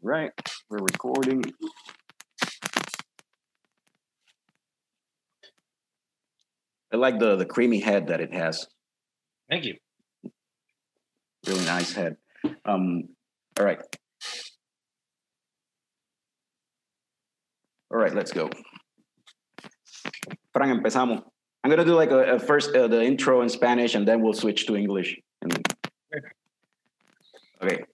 Right, we're recording. I like the the creamy head that it has. Thank you. Really nice head. Um, all right. All right, let's go. Fran, empezamos. I'm gonna do like a, a first uh, the intro in Spanish and then we'll switch to English. And- Okay.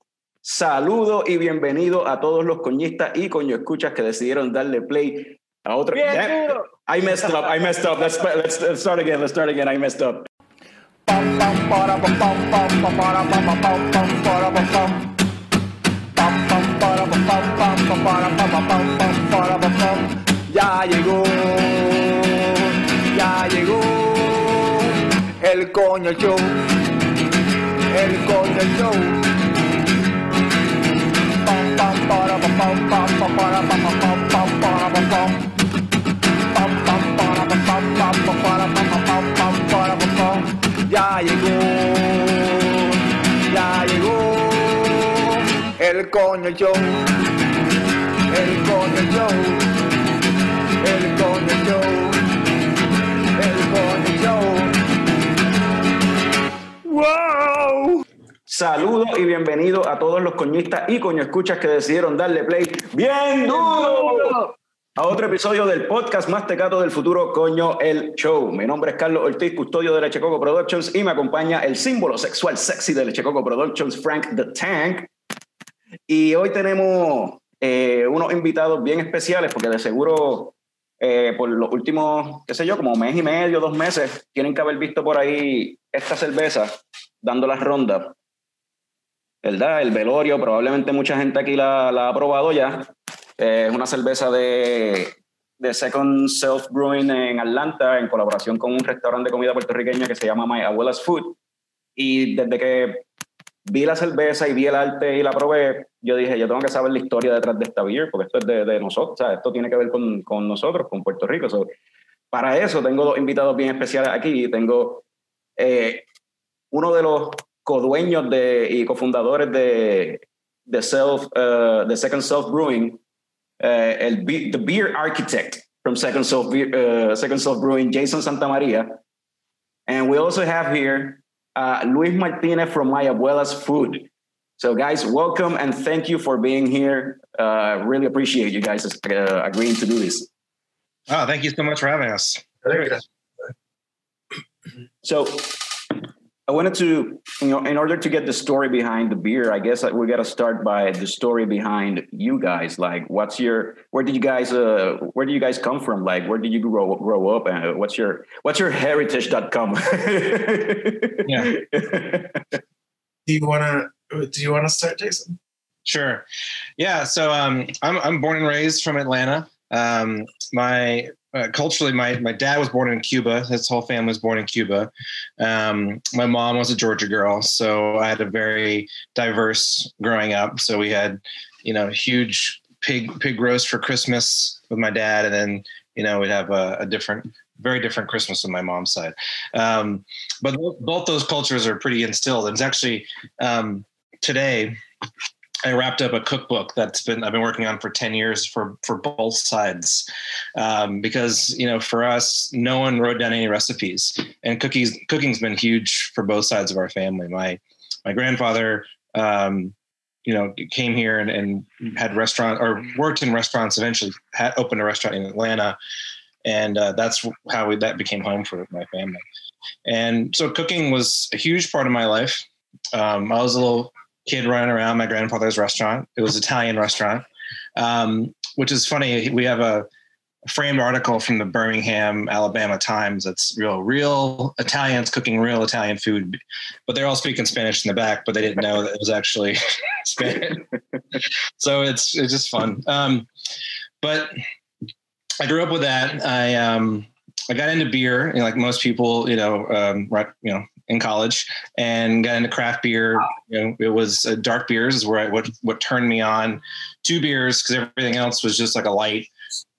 Saludo y bienvenido a todos los coñistas y coño escuchas que decidieron darle play a otro. I messed up. I messed up. Let's, let's let's start again. Let's start again. I messed up. Ya llegó, ya llegó el coño show, el coño show. Ya el coño show, el coño show. El Coño Show. El Coño Show. ¡Wow! Saludo y bienvenido a todos los coñistas y coño escuchas que decidieron darle play bien duro a otro episodio del podcast más tecato del futuro, Coño el Show. Mi nombre es Carlos Ortiz, custodio de Lechecoco Productions y me acompaña el símbolo sexual sexy de Lechecoco Productions, Frank the Tank. Y hoy tenemos eh, unos invitados bien especiales porque de seguro eh, por los últimos, qué sé yo, como mes y medio, dos meses, tienen que haber visto por ahí esta cerveza dando las rondas. ¿Verdad? El velorio, probablemente mucha gente aquí la, la ha probado ya. Eh, es una cerveza de, de Second Self Brewing en Atlanta, en colaboración con un restaurante de comida puertorriqueña que se llama My Abuela's Food. Y desde que vi la cerveza y vi el arte y la probé, yo dije, yo tengo que saber la historia detrás de esta beer, porque esto es de, de nosotros, o sea, esto tiene que ver con, con nosotros, con Puerto Rico. So, para eso tengo dos invitados bien especiales aquí. Tengo eh, uno de los codueños de, y cofundadores de, de, Self, uh, de Second Self Brewing, uh, el be the beer architect from Second Self, Beer- uh, Second Self Brewing, Jason Santamaria. And we also have here uh, Luis Martinez from My Abuela's Food. So, guys, welcome and thank you for being here. Uh, really appreciate you guys uh, agreeing to do this. Oh, thank you so much for having us. So, I wanted to, you know, in order to get the story behind the beer, I guess we got to start by the story behind you guys. Like, what's your, where did you guys, uh, where do you guys come from? Like, where did you grow grow up, and what's your, what's your heritage.com? Yeah. Do you want to? Do you want to start, Jason? Sure. Yeah. So um, I'm I'm born and raised from Atlanta. Um, my uh, culturally, my my dad was born in Cuba. His whole family was born in Cuba. Um, my mom was a Georgia girl, so I had a very diverse growing up. So we had, you know, huge pig pig roast for Christmas with my dad, and then you know we'd have a, a different, very different Christmas with my mom's side. Um, but both- both those cultures are pretty instilled. And it's actually um, today I wrapped up a cookbook that's been I've been working on for ten years for for both sides, um, because you know for us no one wrote down any recipes, and cookies cooking's been huge for both sides of our family. My my grandfather. Um, you know, came here and, and had restaurant or worked in restaurants. Eventually, had opened a restaurant in Atlanta, and uh, that's how we, that became home for my family. And so, cooking was a huge part of my life. Um, I was a little kid running around my grandfather's restaurant. It was Italian restaurant, um, which is funny. We have a framed article from the Birmingham, Alabama Times that's real, real Italians cooking real Italian food, but they're all speaking Spanish in the back, but they didn't know that it was actually Spanish. so it's it's just fun. Um, but I grew up with that. I um, I got into beer, you know, like most people, you know, um, right, you know, in college, and got into craft beer. You know, it was uh, dark beers is where I, what what turned me on to beers because everything else was just like a light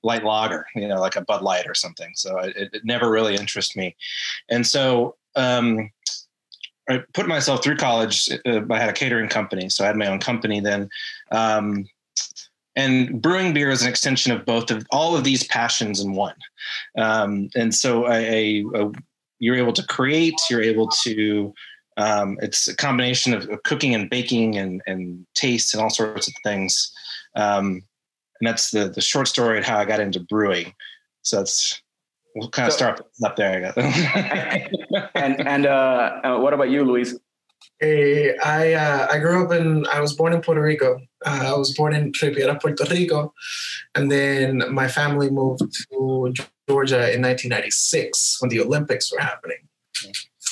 light lager, you know, like a Bud Light or something. So it, it never really interested me, and so. Um, I put myself through college. Uh, I had a catering company, so I had my own company then. Um, and brewing beer is an extension of both of all of these passions in one. Um, and so I, I, I, you're able to create, you're able to, um, it's a combination of, of, cooking and baking and, and taste and all sorts of things. Um, and that's the, the short story of how I got into brewing. So that's, we'll kind of so, start up there. I guess. and, and uh, uh, what about you, Luis? Hey, I uh, I grew up in I was born in Puerto Rico. Uh, I was born in Riviera, Puerto Rico, and then my family moved to Georgia in 1996 when the Olympics were happening.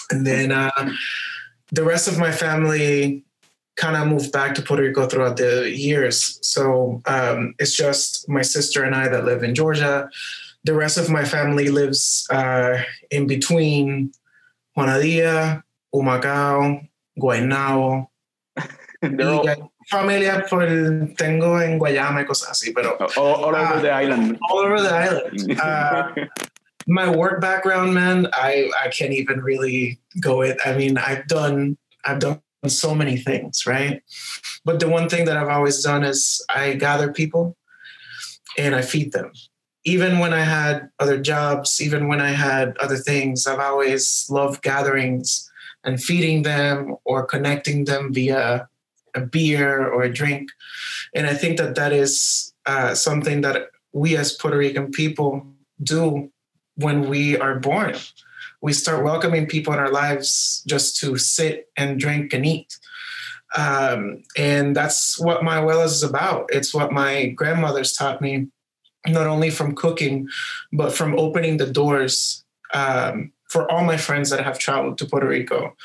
And then uh, the rest of my family kind of moved back to Puerto Rico throughout the years. So um, it's just my sister and I that live in Georgia. The rest of my family lives uh, in between Aguadilla, Humacao, Guaynabo. familia por tengo en Guayama y cosas así, pero all, all over uh, the island. All over the island. Uh, my work background, man, I I can't even really go it. I mean, I've done I've done so many things, right? But the one thing that I've always done is I gather people and I feed them. Even when I had other jobs, even when I had other things, I've always loved gatherings and feeding them or connecting them via a beer or a drink. And I think that that is uh, something that we as Puerto Rican people do when we are born. We start welcoming people in our lives just to sit and drink and eat. Um, and that's what my Abuelas is about. It's what my grandmothers taught me, not only from cooking, but from opening the doors um, for all my friends that have traveled to Puerto Rico,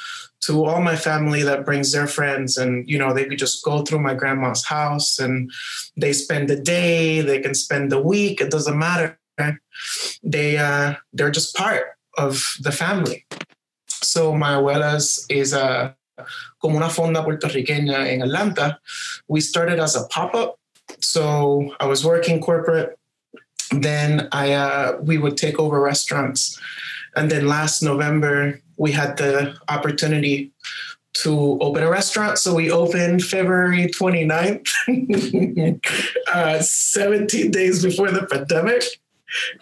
to all my family that brings their friends, and you know they could just go through my grandma's house and they spend the day, they can spend the week. It doesn't matter. They uh, they're just part of the family. So my abuelas is a como una fonda puertorriqueña in Atlanta. We started as a pop up. So I was working corporate. Then I uh, we would take over restaurants and then last November, we had the opportunity to open a restaurant. So we opened February 29th, uh, 17 days before the pandemic.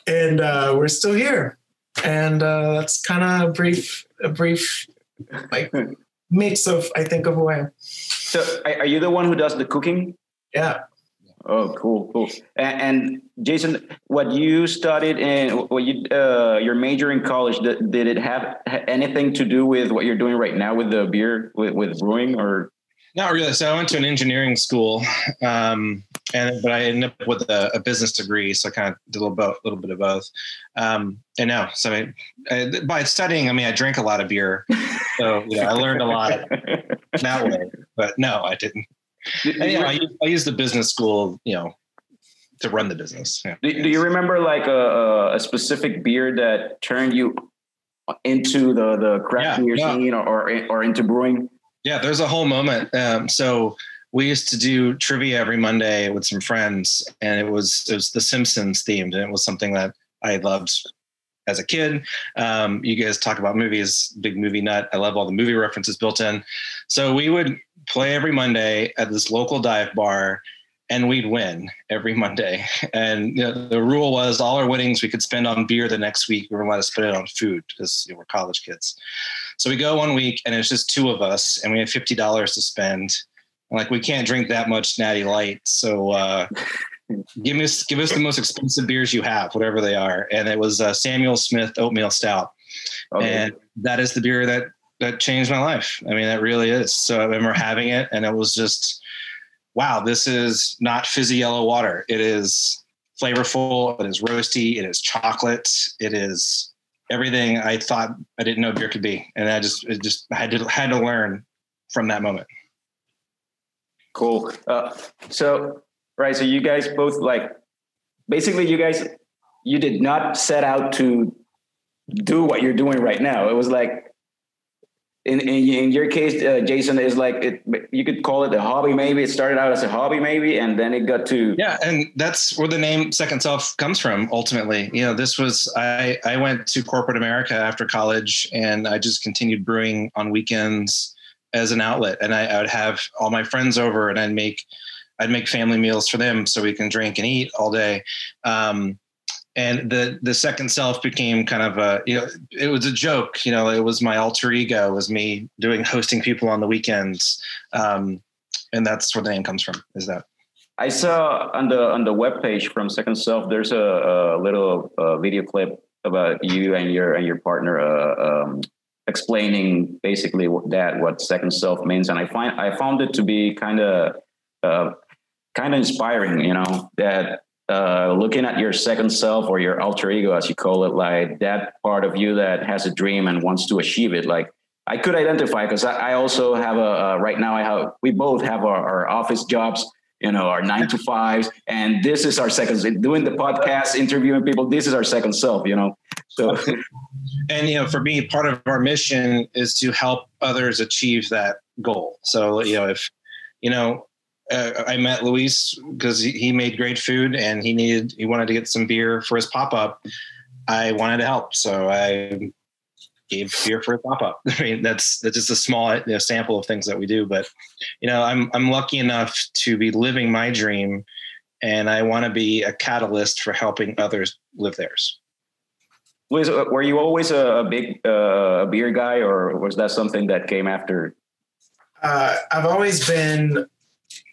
And uh, we're still here. And uh, that's kind of a brief, a brief like mix of, I think, of a way. So are you the one who does the cooking? Yeah. Oh, cool, cool. And, and, Jason, what you studied in what you uh, your major in college did, did it have anything to do with what you're doing right now with the beer with, with brewing or? Not really. So I went to an engineering school, um, and but I ended up with a, a, business degree. So I kind of did a little, bit, little bit of both. Um, and no, so I, I, by studying, I mean I drank a lot of beer, so I learned a lot that way. But no, I didn't. Do, do yeah, I, use, I use the business school, you know, to run the business. Yeah. Do, do, you remember like a, a, specific beer that turned you into the the craft yeah, beer yeah. scene or, or, or into brewing? Yeah, there's a whole moment. Um, so we used to do trivia every Monday with some friends, and it was it was The Simpsons themed, and it was something that I loved as a kid. Um, you guys talk about movies, big movie nut. I love all the movie references built in. So we would play every Monday at this local dive bar, and we'd win every Monday. And you know, the rule was all our winnings we could spend on beer the next week. We were allowed to spend it on food because you know, we're college kids. So we go one week, and it's just two of us, and we have fifty dollars to spend. And like we can't drink that much Natty Light, so. Uh, give us give us the most expensive beers you have, whatever they are. And it was uh, Samuel Smith Oatmeal Stout, okay. and that is the beer that that changed my life. I mean, that really is. So I remember having it, and it was just, wow, this is not fizzy yellow water. It is flavorful. It is roasty. It is chocolate. It is everything I thought I didn't know beer could be, and I just it just had to had to learn from that moment. Cool. Uh, so right, so you guys both like basically you guys you did not set out to do what you're doing right now. It was like in, in, in your case, uh, Jason, is like it, you could call it a hobby. Maybe it started out as a hobby, maybe, and then it got to yeah. And that's where the name Second Self comes from. Ultimately, you know, this was I I went to corporate America after college, and I just continued brewing on weekends as an outlet. And I, I would have all my friends over, and I'd make I'd make family meals for them so we can drink and eat all day. Um, and the the second self became kind of a you know it was a joke you know it was my alter ego it was me doing hosting people on the weekends um, and that's where the name comes from is that I saw on the on the web page from Second Self. There's a, a little uh, video clip about you and your and your partner uh, um, explaining basically that what Second Self means, and I find I found it to be kind of uh, kind of inspiring. You know that uh, looking at your second self or your alter ego, as you call it, like that part of you that has a dream and wants to achieve it. Like I could identify because I, I, also have a uh, right now. I have we both have our, our, office jobs, you know, our nine to fives, and this is our second. Doing the podcast, interviewing people, this is our second self. You know, so. And you know, for me, part of our mission is to help others achieve that goal. So you know, if you know uh, I met Luis because he made great food and he needed he wanted to get some beer for his pop up. I wanted to help, so I gave beer for a pop up. I mean, that's that's just a small you know, sample of things that we do. But you know, I'm I'm lucky enough to be living my dream, and I want to be a catalyst for helping others live theirs. Was were you always a, big uh, beer guy, or was that something that came after? Uh, I've always been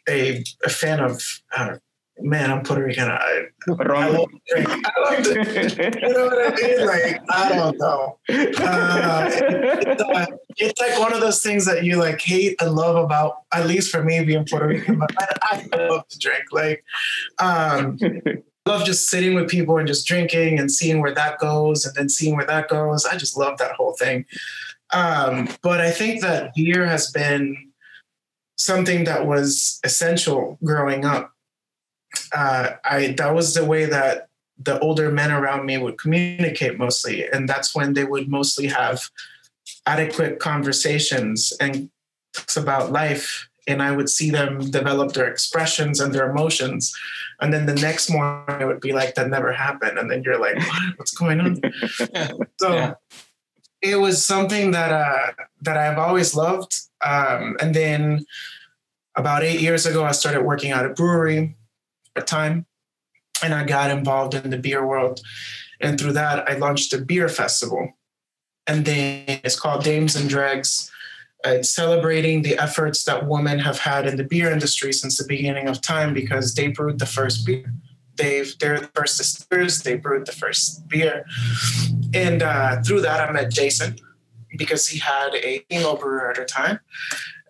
a, a fan of uh, man, I'm Puerto Rican. I, I love drink. I love to, you know what I mean? Like, I don't know. Uh, it's, uh, it's, like one of those things that you like hate and love about, at least for me being Puerto Rican, but I, I love to drink. Like, um, love just sitting with people and just drinking and seeing where that goes and then seeing where that goes. I just love that whole thing. Um, but I think that beer has been something that was essential growing up. Uh, I that was the way that the older men around me would communicate mostly, and that's when they would mostly have adequate conversations and talks about life. And I would see them develop their expressions and their emotions. And then the next morning it would be like that never happened. And then you're like, what? What's going on? so yeah. It was something that uh, that I've always loved. Um, and then about eight years ago, I started working at a brewery at time, and I got involved in the beer world. And through that, I launched a beer festival. And then it's called Dames and Dregs. It's celebrating the efforts that women have had in the beer industry since the beginning of time because they brewed the first beer. They've, they're the first distillers, they brewed the first beer. And uh, through that, I met Jason because he had a female brewer at the time.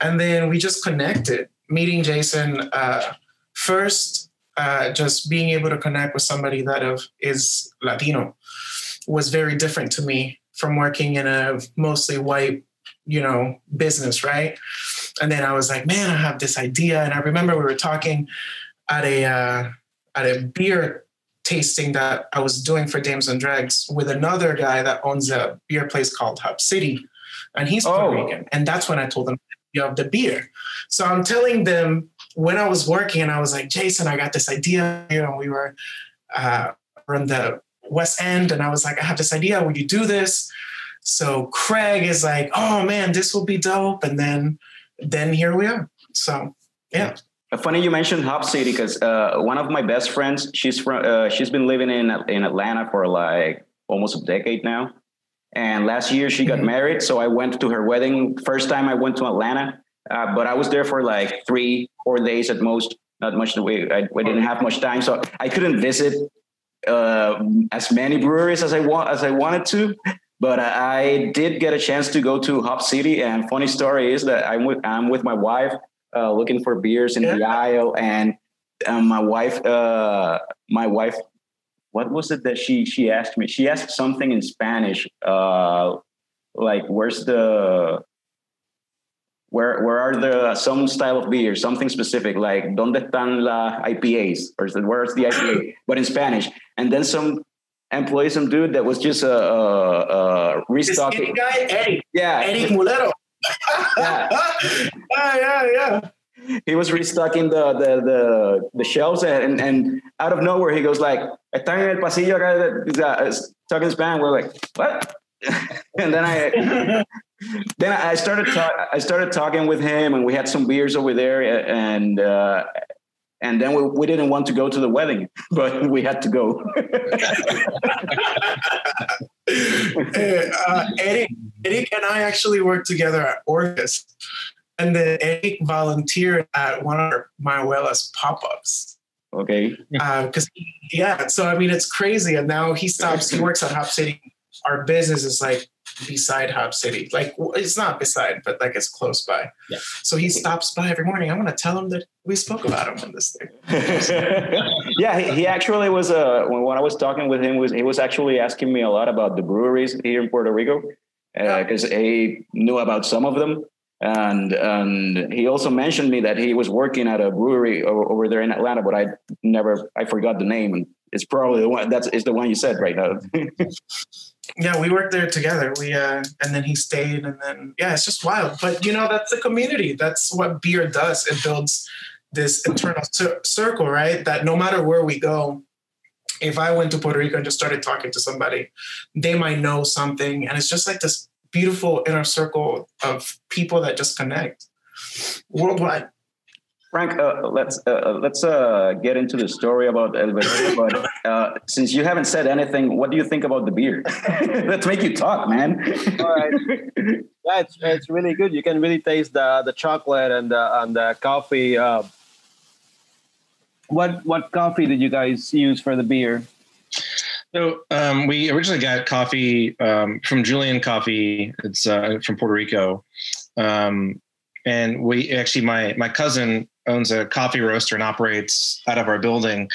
And then we just connected meeting Jason, uh, first, uh, just being able to connect with somebody that is Latino was very different to me from working in a mostly white, you know, business, right? And then I was like, man, I have this idea. And I remember we were talking at a uh, at a beer tasting that I was doing for Dames and Dregs with another guy that owns a beer place called Hop City, and he's Puerto oh. Rican. And that's when I told him of the beer. So I'm telling them when I was working, and I was like, Jason, I got this idea here, and we were uh, in the West End, and I was like, I have this idea. Would you do this? So Craig is like, oh man, this will be dope, and then then here we are. So yeah. Funny you mentioned Hop City because uh, one of my best friends, she's from, uh, she's been living in in Atlanta for like almost a decade now, and last year she got mm-hmm. married, so I went to her wedding. First time I went to Atlanta, uh, but I was there for like three, four days at most. Not much. The way I, I didn't have much time, so I couldn't visit uh, as many breweries as I want as I wanted to. But I did get a chance to go to Hop City, and funny story is that I'm with I'm with my wife uh, looking for beers in yeah. the aisle, and um, my wife uh, my wife what was it that she she asked me? She asked something in Spanish, uh, like where's the where where are the some style of beer, something specific, like donde están la IPAs, or where's the IPA, but in Spanish. And then some employee, some dude that was just a, a, a restocking guy, Eddie, yeah, Eddie Mulero. Yeah. yeah, yeah, yeah he was restocking the the the, the shelves and, and out of nowhere he goes like están en el pasillo acá talking Spanish we're like what and then I then I started talk, I started talking with him and we had some beers over there and uh, and then we, we didn't want to go to the wedding, but we had to go. uh, Eric, Eric and I actually worked together at Orcas, and then Eric volunteered at one of my abuela's pop-ups. okay. Because yeah, so I mean it's crazy, and now he stops. He works at Hop City. Our business is like beside Hop City, like it's not beside, but like it's close by. Yeah. So he stops by every morning. I want to tell him that we spoke about him on this thing. yeah, he, he actually was. Uh, when, when I was talking with him, was he was actually asking me a lot about the breweries here in Puerto Rico because he knew about some of them, and and he also mentioned me that he was working at a brewery o- over there in Atlanta, but I never I forgot the name, and it's probably the one that's is the one you said right now. Yeah, we worked there together. We uh, and then he stayed, and then yeah, it's just wild. But you know, that's the community. That's what beer does. It builds this internal cir- circle, right? That no matter where we go, if I went to Puerto Rico and just started talking to somebody, they might know something, and it's just like this beautiful inner circle of people that just connect worldwide. Frank, uh, let's uh, let's uh, get into the story about El Velorio, but uh, since you haven't said anything, what do you think about the beer? let's make you talk, man. All right. Yeah, it's, it's really good. You can really taste the the chocolate and the and the coffee. Uh, what what coffee did you guys use for the beer? So um, we originally got coffee um, from Julian Coffee. It's uh, from Puerto Rico, um, and we actually my my cousin owns a coffee roaster and operates out of our building,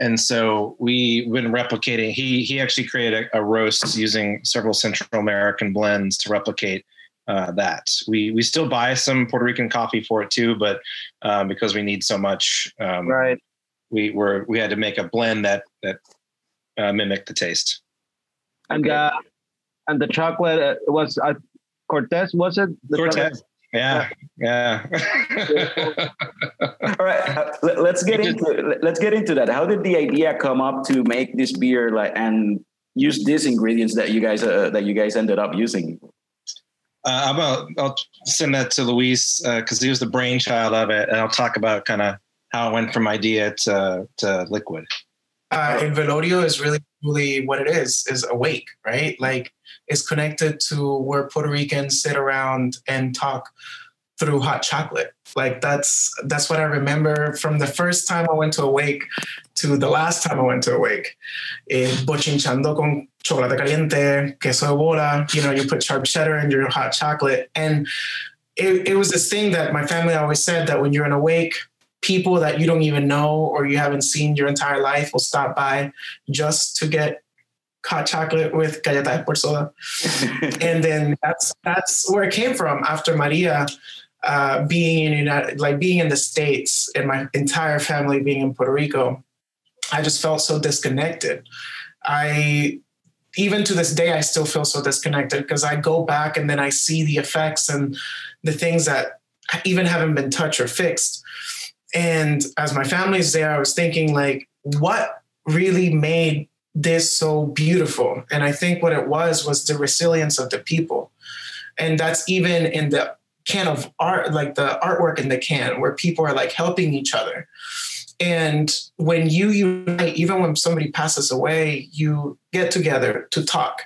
and so we've been replicating. He he actually created a, a roast using several Central American blends to replicate. Uh, that we we still buy some Puerto Rican coffee for it too, but um, because we need so much, um, Right. we were we had to make a blend that that uh, mimicked the taste. And Okay. uh, and the chocolate uh, was uh, Cortez. Was it the Cortez. Yeah, yeah. All right, uh, let, us get into let's get into that. How did the idea come up to make this beer like and use these ingredients that you guys uh, that you guys ended up using? uh, I'll, I'll send that to Luis because he was the brainchild of it, and I'll talk about kind of how it went from idea to to liquid. uh, and Velorio is really, really what it is, is awake, right? Like it's connected to where Puerto Ricans sit around and talk through hot chocolate. Like that's that's what I remember from the first time I went to Awake to the last time I went to Awake. Eh, bochinchando con chocolate caliente, queso de bola, you know, you put sharp cheddar in your hot chocolate. And it, it was this thing that my family always said that when you're in Awake, people that you don't even know or you haven't seen your entire life will stop by just to get hot chocolate with galletas por soda. and then that's that's where it came from after Maria uh, being in United, like being in the states and my entire family being in Puerto Rico. I just felt so disconnected. I even to this day I still feel so disconnected because I go back and then I see the effects and the things that even haven't been touched or fixed. And as my family's there, I was thinking like, what really made this so beautiful? And I think what it was was the resilience of the people. And that's even in the can of art, like the artwork in the can, where people are like helping each other. And when you unite, even when somebody passes away, you get together to talk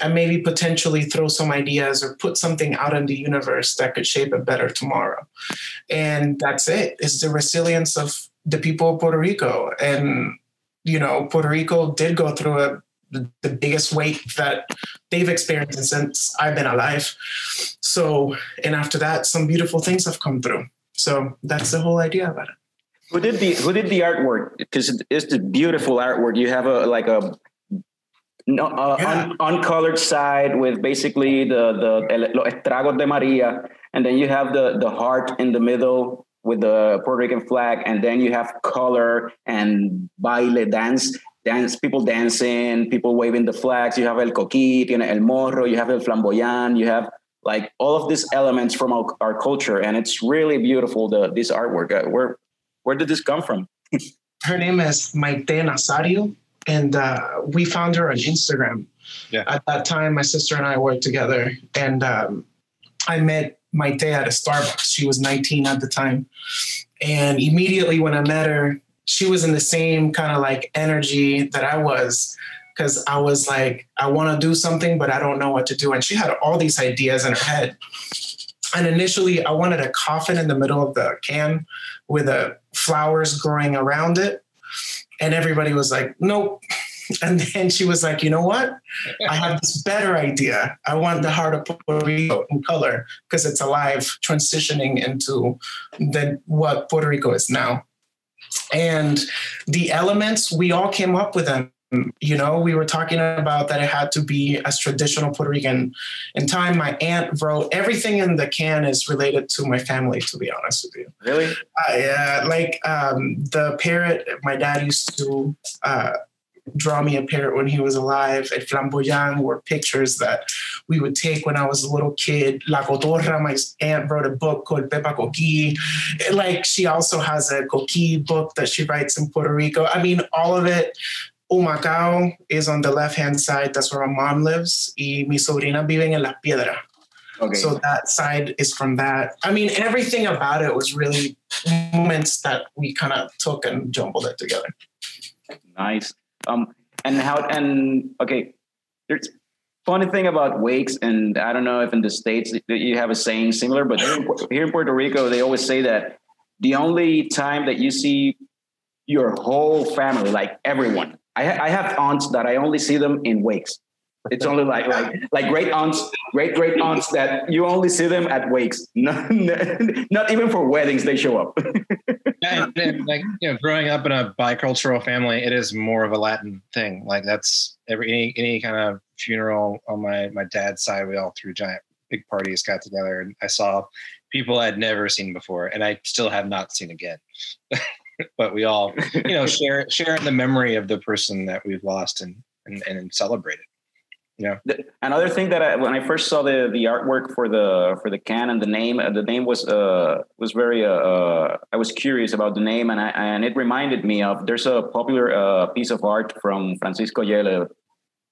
and maybe potentially throw some ideas or put something out in the universe that could shape a better tomorrow. And that's it. It's the resilience of the people of Puerto Rico. And, you know, Puerto Rico did go through a the, the biggest weight that they've experienced since I've been alive. So, and after that, some beautiful things have come through. So that's the whole idea about it. Who did the Who did the artwork? Because it's the beautiful artwork. You have a like a no, uh, Yeah. un, uncolored side with basically the the los estragos de Maria, and then you have the the heart in the middle with the Puerto Rican flag, and then you have color and baile dance. Dance, people dancing, people waving the flags. You have el coquí, tiene el morro, you have el flamboyant, you have like all of these elements from our, our culture, and it's really beautiful. The this artwork. Uh, where where did this come from? Her name is Maite Nazario, and uh, we found her on Instagram. Yeah. At that time, my sister and I worked together, and um, I met Maite at a Starbucks. She was 19 at the time, And immediately when I met her, she was in the same kind of like energy that I was because I was like, I want to do something, but I don't know what to do. And she had all these ideas in her head. And initially, I wanted a coffin in the middle of the can with the flowers growing around it. And everybody was like, nope. And then she was like, you know what? I have this better idea. I want the heart of Puerto Rico in color because it's alive, transitioning into the, what Puerto Rico is now. And the elements, we all came up with them you know we were talking about that it had to be as traditional puerto rican in time my aunt wrote everything in the can is related to my family to be honest with you Really? uh, like um, the parrot my dad used to uh, draw me a parrot when he was alive el flamboyant were pictures that we would take when i was a little kid la cotorra my aunt wrote a book called pepa coqui like she also has a coqui book that she writes in puerto rico i mean all of it Humacao is on the left hand side. That's where my mom lives. Y mi sobrina viven en Las Piedras. Okay. So that side is from that. I mean, everything about it was really moments that we kind of took and jumbled it together. Nice. Um, and how and okay, there's funny thing about wakes, and I don't know if in the states you have a saying similar, but here in, Puerto Rico they always say that the only time that you see your whole family, like everyone, I, I have aunts that I only see them in wakes. It's only like like like great aunts, great great aunts that you only see them at wakes. Not, not even for weddings they show up. and, and, like you know, growing up in a bicultural family, it is more of a Latin thing. Like that's every any, any kind of funeral on my my dad's side, we all threw giant big parties, got together, and I saw people I'd never seen before, and I still have not seen again. but we all, you know, share share in the memory of the person that we've lost and and, and celebrate it. Yeah. The- Another thing that I, when I first saw the the artwork for the for the can and the name, uh, the name was uh was very uh, uh I was curious about the name and I and it reminded me of there's a popular uh piece of art from Francisco Oller,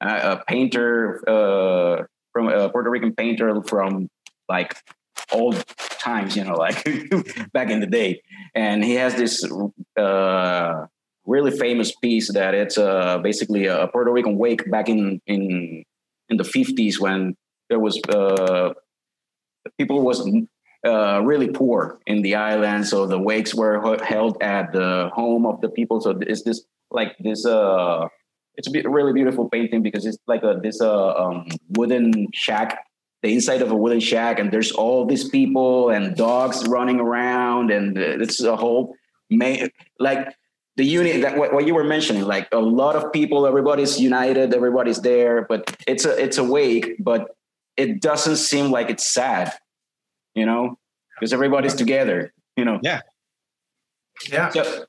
a, a painter uh from a Puerto Rican painter from like old times, you know, like back in the day, and he has this uh really famous piece that it's uh basically a Puerto Rican wake back in in in the 50s when there was uh, people was uh, really poor in the island so the wakes were held at the home of the people. So it's this like this uh it's a really beautiful painting because it's like a this uh um, wooden shack the inside of a wooden shack and there's all these people and dogs running around and it's a whole ma- like the unit that what, what you were mentioning like a lot of people everybody's united everybody's there but it's a it's a wake but it doesn't seem like it's sad you know because everybody's together you know Yeah. Yeah. so,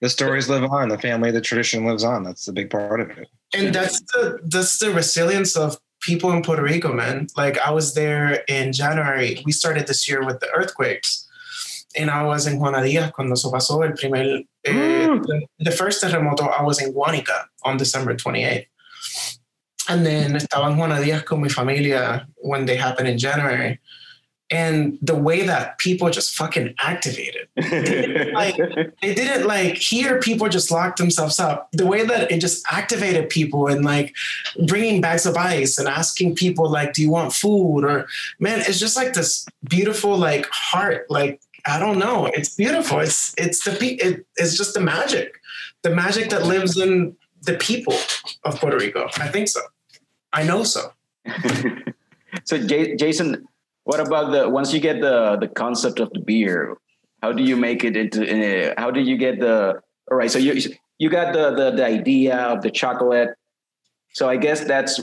The stories live on, the family, the tradition lives on. That's the big part of it. and that's the that's the resilience of people in Puerto Rico, man. Like I was there in January. We started this year with the earthquakes, and I was in Juana Díaz cuando eso pasó el primer eh, the, the first terremoto. I was in Guanica on December 28th, and then estaba en Juana Díaz con mi familia when they happened in January. And the way that people just fucking activated like they didn't like hear people just lock themselves up the way that it just activated people and like bringing bags of ice and asking people like do you want food or man it's just like this beautiful like heart like i don't know. It's beautiful. It's it's the it, it's just the magic. The magic that lives in the people of puerto rico. I think so. I know so. So J- jason what about the once you get the the concept of the beer how do you make it into uh, how do you get the all right so you you got the, the the idea of the chocolate. So i guess that's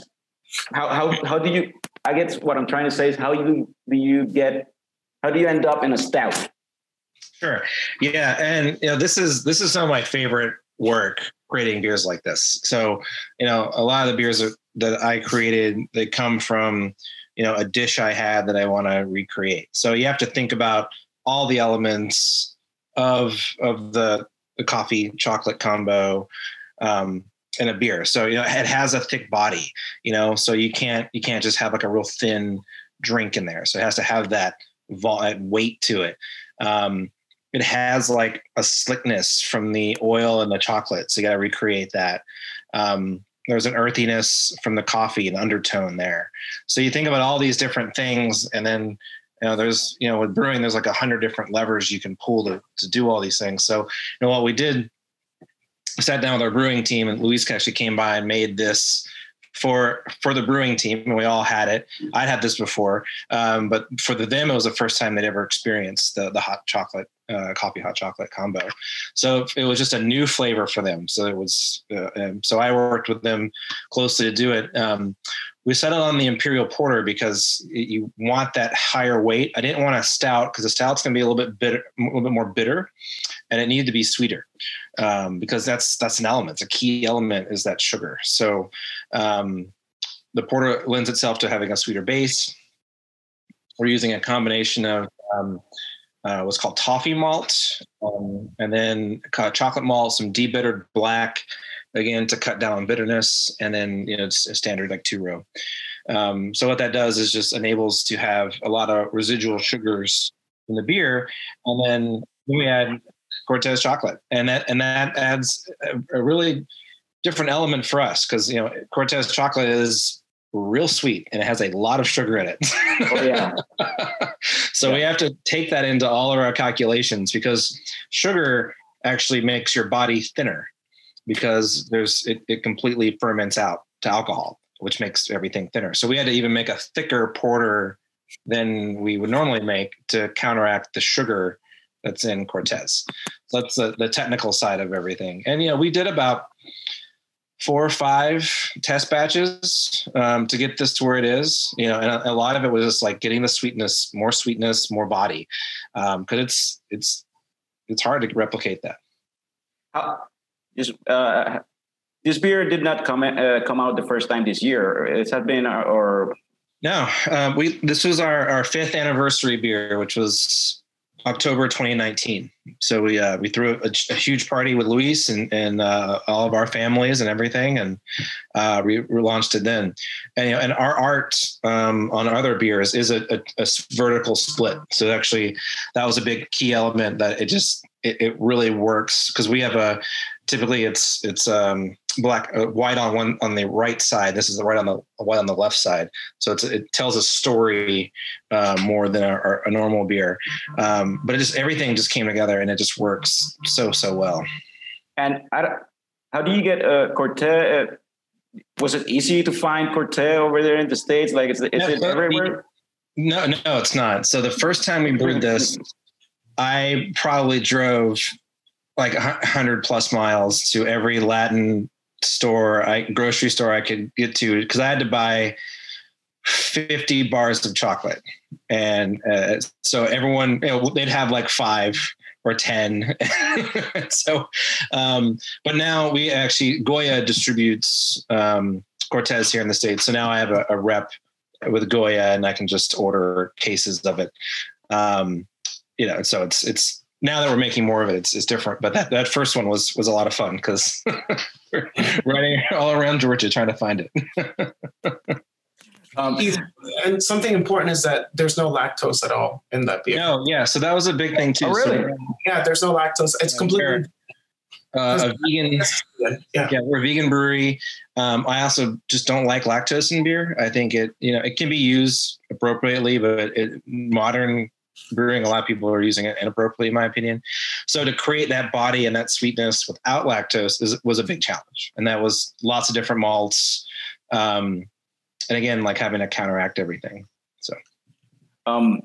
how how how do you i guess what i'm trying to say is how you do you get how do you end up in a stout Sure. Yeah, and you know this is this is some of my favorite work creating beers like this. So you know a lot of the beers that, I created they come from you know a dish I had that I want to recreate. So you have to think about all the elements of of the the coffee chocolate combo. Um, and a beer. So you know it has a thick body, you know, so you can't you can't just have like a real thin drink in there. So it has to have that weight to it. Um, it has like a slickness from the oil and the chocolate. So you got to recreate that. Um, there's an earthiness from the coffee, an undertone there. So you think about all these different things, and then you know, there's you know with brewing, there's like a hundred different levers you can pull to to do all these things. So you know what we did, we sat down with our brewing team, and Luis actually came by and made this for for the brewing team, and we all had it. I'd had this before, um, but for the them, it was the first time they'd ever experienced the the hot chocolate uh, coffee hot chocolate combo. So it was just a new flavor for them. So it was uh, so I worked with them closely to do it. Um, we settled on the imperial porter because you want that higher weight. I didn't want a stout because the stout's going to be a little bit bitter, a little bit more bitter, and it needed to be sweeter um, because that's that's an element. It's A key element is that sugar. So um, the porter lends itself to having a sweeter base. We're using a combination of um, uh, what's called toffee malt, um, and then chocolate malt, some debittered black, again to cut down on bitterness, and then you know it's a standard like two row. Um, so what that does is just enables to have a lot of residual sugars in the beer, and then we add Cortez chocolate, and that and that adds a, a really different element for us because you know Cortez chocolate is real sweet and it has a lot of sugar in it. Oh, yeah. so yeah. we have to take that into all of our calculations because sugar actually makes your body thinner because there's it, it completely ferments out to alcohol, which makes everything thinner. So we had to even make a thicker porter than we would normally make to counteract the sugar that's in Cortez. So that's the, the technical side of everything. And you know, we did about four or five test batches um, to get this to where it is. You know, and a, a, lot of it was just like getting the sweetness, more sweetness, more body, because um, it's it's it's hard to replicate that. How, this uh, this beer did not come uh, come out the first time this year. It had been or no. Uh, we this was our our fifth anniversary beer, which was October 2019. So we uh, we threw a, a, huge party with Luis and and uh, all of our families and everything, and uh, we relaunched it then. And, you know, and our art um, on other beers is a, a, a, vertical split. So actually, that was a big key element that it just it, it really works because we have a typically it's it's um, black uh, white on one on the right side. This is the right on the white on the left side. So it's it tells a story uh, more than a, a normal beer. Um, but it just everything just came together and it just works so so well. And how do you get a Cortez? Uh, was it easy to find Cortez over there in the states? Like, is, is no, it everywhere? No, no, it's not. So the first time we brewed this, I probably drove like a hundred plus miles to every Latin store, I grocery store I could get to because I had to buy 50 bars of chocolate. And uh, so everyone, you know, they'd have like five or 10. so, um, but now we actually, Goya distributes um, Cortez here in the States. So now I have a, a rep with Goya and I can just order cases of it. Um, you know, so it's, it's, now that we're making more of it, it's, it's different. But that, that first one was was a lot of fun because running all around Georgia trying to find it. um, and something important is that there's no lactose at all in that beer. No, yeah. So that was a big thing too. Oh, really? So, yeah, there's no lactose. It's completely. Uh, a vegan, yeah. yeah, we're a vegan brewery. Um, I also just don't like lactose in beer. I think it, you know, it can be used appropriately, but it, modern brewing. A lot of people are using it inappropriately, in my opinion. So to create that body and that sweetness without lactose is, was a big challenge, and that was lots of different malts, um, and again, like having to counteract everything. So, um,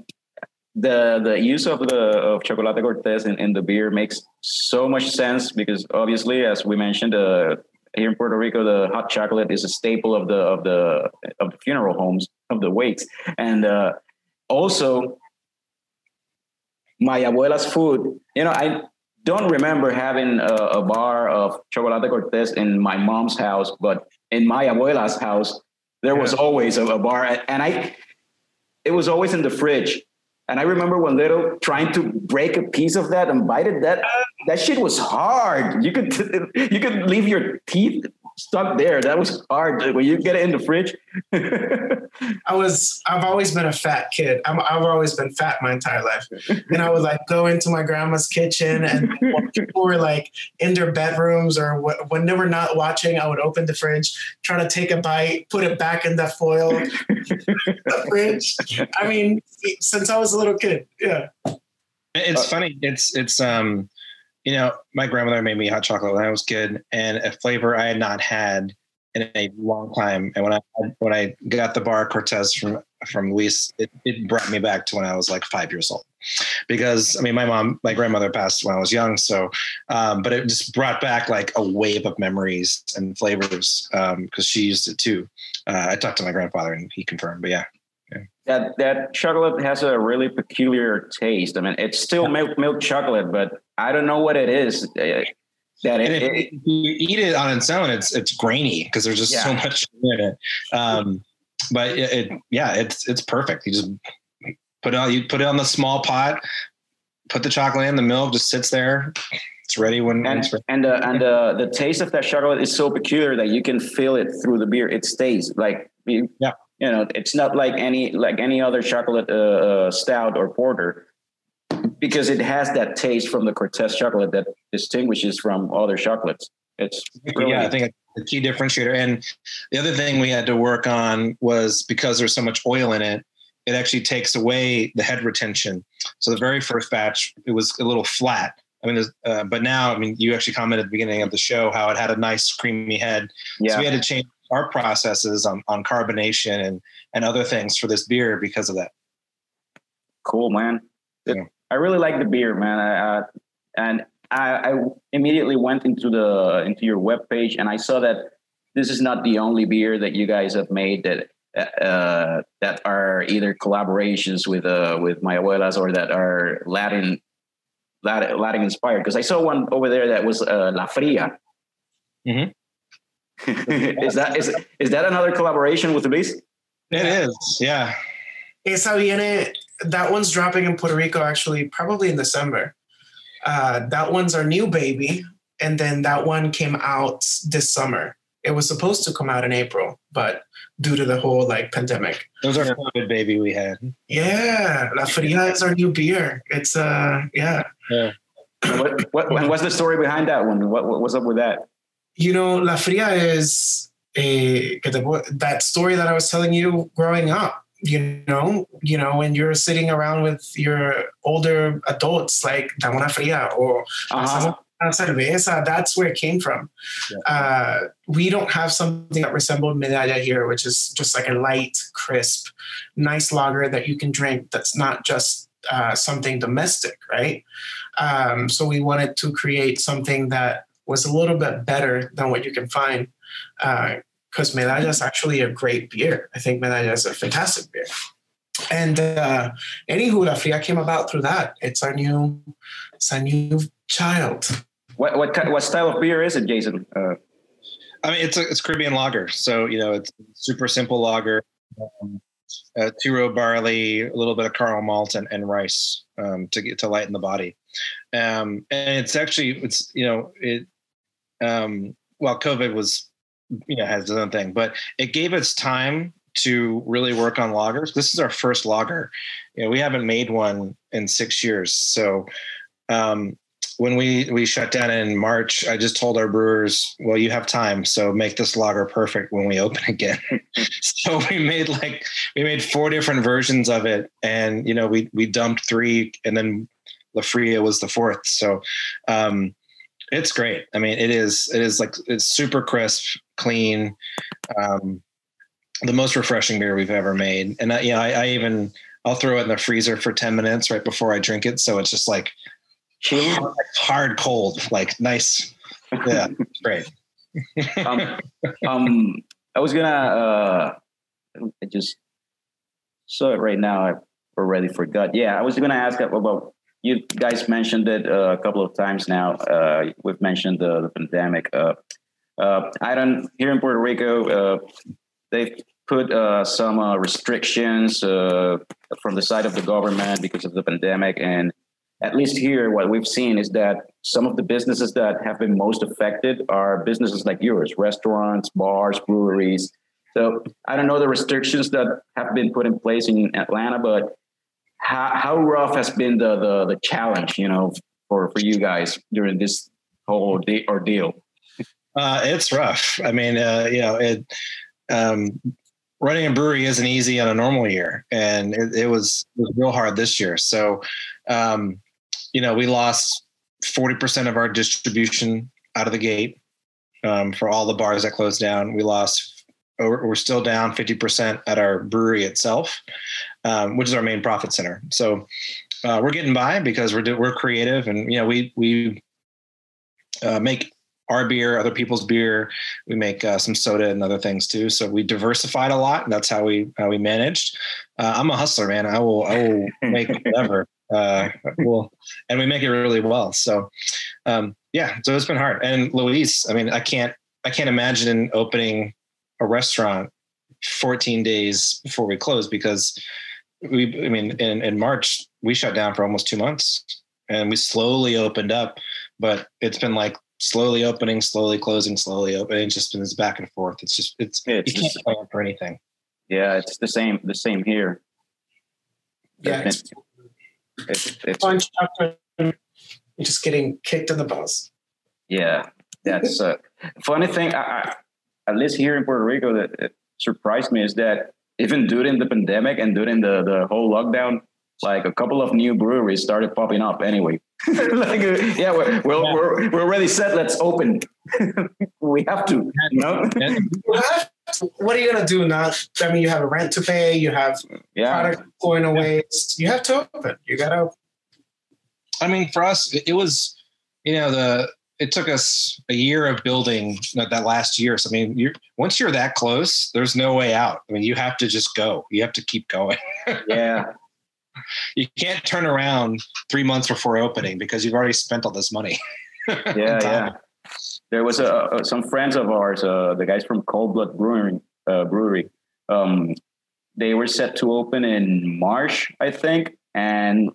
the the use of the of chocolate cortez in, in the beer makes so much sense because obviously, as we mentioned, uh, here in Puerto Rico, the hot chocolate is a staple of the of the of the funeral homes of the wakes, and uh, also my abuela's food. You know, I don't remember having a, a bar of chocolate cortez in my mom's house, but in my abuela's house, there was always a, a bar, and I, it was always in the fridge. And I remember when little trying to break a piece of that and bite it. That that shit was hard. You could you could leave your teeth stuck there. That was hard. When you get it in the fridge. I was I've always been a fat kid. I'm, I've always been fat my entire life, and I would like go into my grandma's kitchen, and people were like in their bedrooms or wh- when they were not watching, I would open the fridge, try to take a bite, put it back in the foil, the fridge. I mean, since I was a little kid, yeah. It's funny. It's it's um, you know, my grandmother made me hot chocolate when I was kid, and a flavor I had not had in a long time. And when I when I got the bar Cortés from from Luis, it, it brought me back to when I was like five years old. Because I mean, my mom, my grandmother passed when I was young, so um, but it just brought back like a wave of memories and flavors because um, she used it too. Uh, I talked to my grandfather and he confirmed, but yeah. That that chocolate has a really peculiar taste. I mean, it's still milk milk chocolate, but I don't know what it is. That it, it- you eat it on its own, it's it's grainy because there's just so much in it. Um, but it, it, yeah, it's it's perfect. You just put it on you put it on the small pot, put the chocolate in, the milk just sits there. It's ready when and it's ready. and uh, and uh, the taste of that chocolate is so peculiar that you can feel it through the beer. It stays like you, Yeah. you know, it's not like any like any other chocolate uh, uh, stout or porter because it has that taste from the Cortés chocolate that distinguishes from other chocolates. It's really, Yeah, I think the key differentiator. And the other thing we had to work on was because there's so much oil in it, it actually takes away the head retention. So the very first batch, it was a little flat. I mean, uh, but now, I mean, you actually commented at the beginning of the show how it had a nice creamy head. yeah. So we had to change our processes on, on carbonation and, and other things for this beer because of that. cool, man. It- Yeah. I really like the beer, man. I, uh, and I, I immediately went into the into your webpage and I saw that this is not the only beer that you guys have made that uh, that are either collaborations with uh, with My Abuela's or that are Latin Latin, Latin inspired. Because I saw one over there that was uh, La Fria. Mhm. is that is is that another collaboration with Luis? It is, yeah. Esa viene, that one's dropping in Puerto Rico actually probably in December. Uh, that one's our new baby. And then that one came out this summer. It was supposed to come out in April, but due to the whole like pandemic. Those are COVID baby we had. Yeah, La Fria is our new beer. It's uh yeah. yeah. what, what, what's the story behind that one? What, what what's up with that? You know, La Fria is a that story that I was telling you growing up. You know, you know, when you're sitting around with your older adults, like "Dame una fría" or Uh-huh. "Una cerveza," that's where it came from. Uh, we don't have something that resembled Medalla here, which is just like a light, crisp, nice lager that you can drink. That's not just uh, something domestic, right? Um, so we wanted to create something that was a little bit better than what you can find. Because Medalla is actually a great beer. I think Medalla is a fantastic beer. And uh, anywho, La Fria came about through that. It's our new, it's our new child. What what kind, what style of beer is it, Jason? Uh, I mean, it's a, it's Caribbean lager, so you know it's super simple lager. Um, uh, two row barley, a little bit of caramel malt, and, and rice um, to get to lighten the body. Um, and it's actually it's you know it um, well COVID was you know has its own thing, but it gave us time to really work on lagers. This is our first lager. You know, we haven't made one in six years, so. Um, when we we shut down in March, I just told our brewers, "Well, you have time, so make this lager perfect when we open again." so we made like we made four different versions of it, and you know we we dumped three, and then La Fria was the fourth. So um, it's great. I mean, it is it is like it's super crisp, clean, um, the most refreshing beer we've ever made. And I, you know, I, I even I'll throw it in the freezer for ten minutes right before I drink it, so it's just like hard, hard cold, like nice. Yeah, great. um, um, I was gonna. Uh, I just saw it right now. I already forgot. Yeah, I was gonna ask about. You guys mentioned it uh, a couple of times now. Uh, we've mentioned the, the pandemic. Uh, uh, I don't here in Puerto Rico. Uh, they've put uh, some restrictions from the side of the government because of the pandemic, and at least here, what we've seen is that some of the businesses that have been most affected are businesses like yours, restaurants, bars, breweries. So I don't know the restrictions that have been put in place in Atlanta, but how, how rough has been the, the the challenge, you know, for for you guys during this whole de- ordeal? Uh, it's rough. I mean, uh, you know, it um, running a brewery isn't easy on a normal year, and it, it was it was real hard this year. So, um, you know, we lost forty percent of our distribution out of the gate um, for all the bars that closed down. We lost. We're still down fifty percent at our brewery itself, um, which is our main profit center. So uh, we're getting by because we're we're creative, and you know, we we uh, make our beer, other people's beer. We make uh, some soda and other things too. So we diversified a lot, and that's how we how we managed. Uh, I'm a hustler, man. I will I will make whatever. Uh, well, and we make it really well. So um, yeah, so it's been hard. And Luis, I mean, I can't I can't imagine opening a restaurant 14 days before we close because we I mean in in March we shut down for almost two months and we slowly opened up, but it's been like slowly opening, slowly closing, slowly opening. It's just been this back and forth. It's just it's, It's you can't plan for anything. Yeah, it's the same the same here. Yeah, it's It's, it's fun. chocolate. Just getting kicked in the balls. yeah. That's uh, funny thing. I, I, at least here in Puerto Rico, that surprised me is that even during the pandemic and during the the whole lockdown, like a couple of new breweries started popping up. Anyway, like yeah, we're we're, Yeah. we're we're already set. Let's open. we have to. You know? You have to- What are you gonna do now? I mean, you have a rent to pay. You have Yeah. product going to waste. You have to open. You gotta. I mean, for us, it it was, you know, the it took us a year of building that that last year. So I mean, you're once you're that close, there's no way out. I mean, you have to just go. You have to keep going. Yeah. You can't turn around three months before opening because you've already spent all this money. yeah, yeah. There was a some friends of ours, uh, the guys from Cold Blood Brewing uh, Brewery. Um, they were set to open in March, I think, and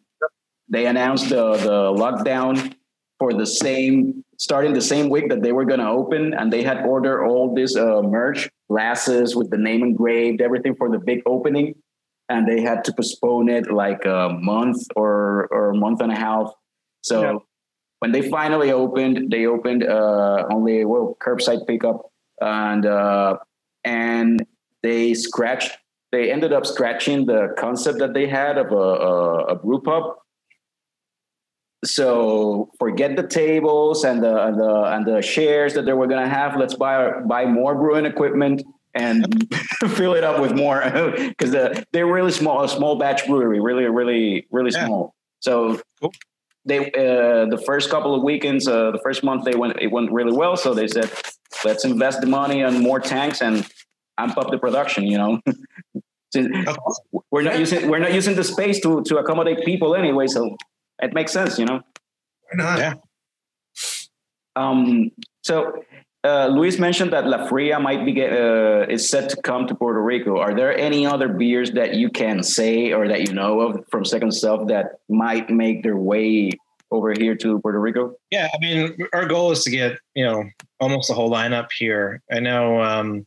they announced the the lockdown for the same starting the same week that they were going to open, and they had ordered all this uh, merch, glasses with the name engraved, everything for the big opening, and they had to postpone it like a month or or a month and a half. So Yeah. when they finally opened, they opened uh, only well curbside pickup, and uh, and they scratched. They ended up scratching the concept that they had of a, a, a brew pub. So forget the tables and the and the and the shares that they were gonna have. Let's buy buy more brewing equipment and fill it up with more because the, they're really small, a small batch brewery, really, really, really Yeah. small. So Cool. they uh, the first couple of weekends, uh, the first month they went it went really well. So they said, let's invest the money on more tanks and amp up the production. You know, Since we're not using we're not using the space to to accommodate people anyway, so it makes sense. You know. Why not? Yeah. Um, so uh, Luis mentioned that La Fria might be get, uh, is set to come to Puerto Rico. Are there any other beers that you can say or that you know of from Second Self that might make their way over here to Puerto Rico? Yeah, I mean, our goal is to get you know almost the whole lineup here. I know um,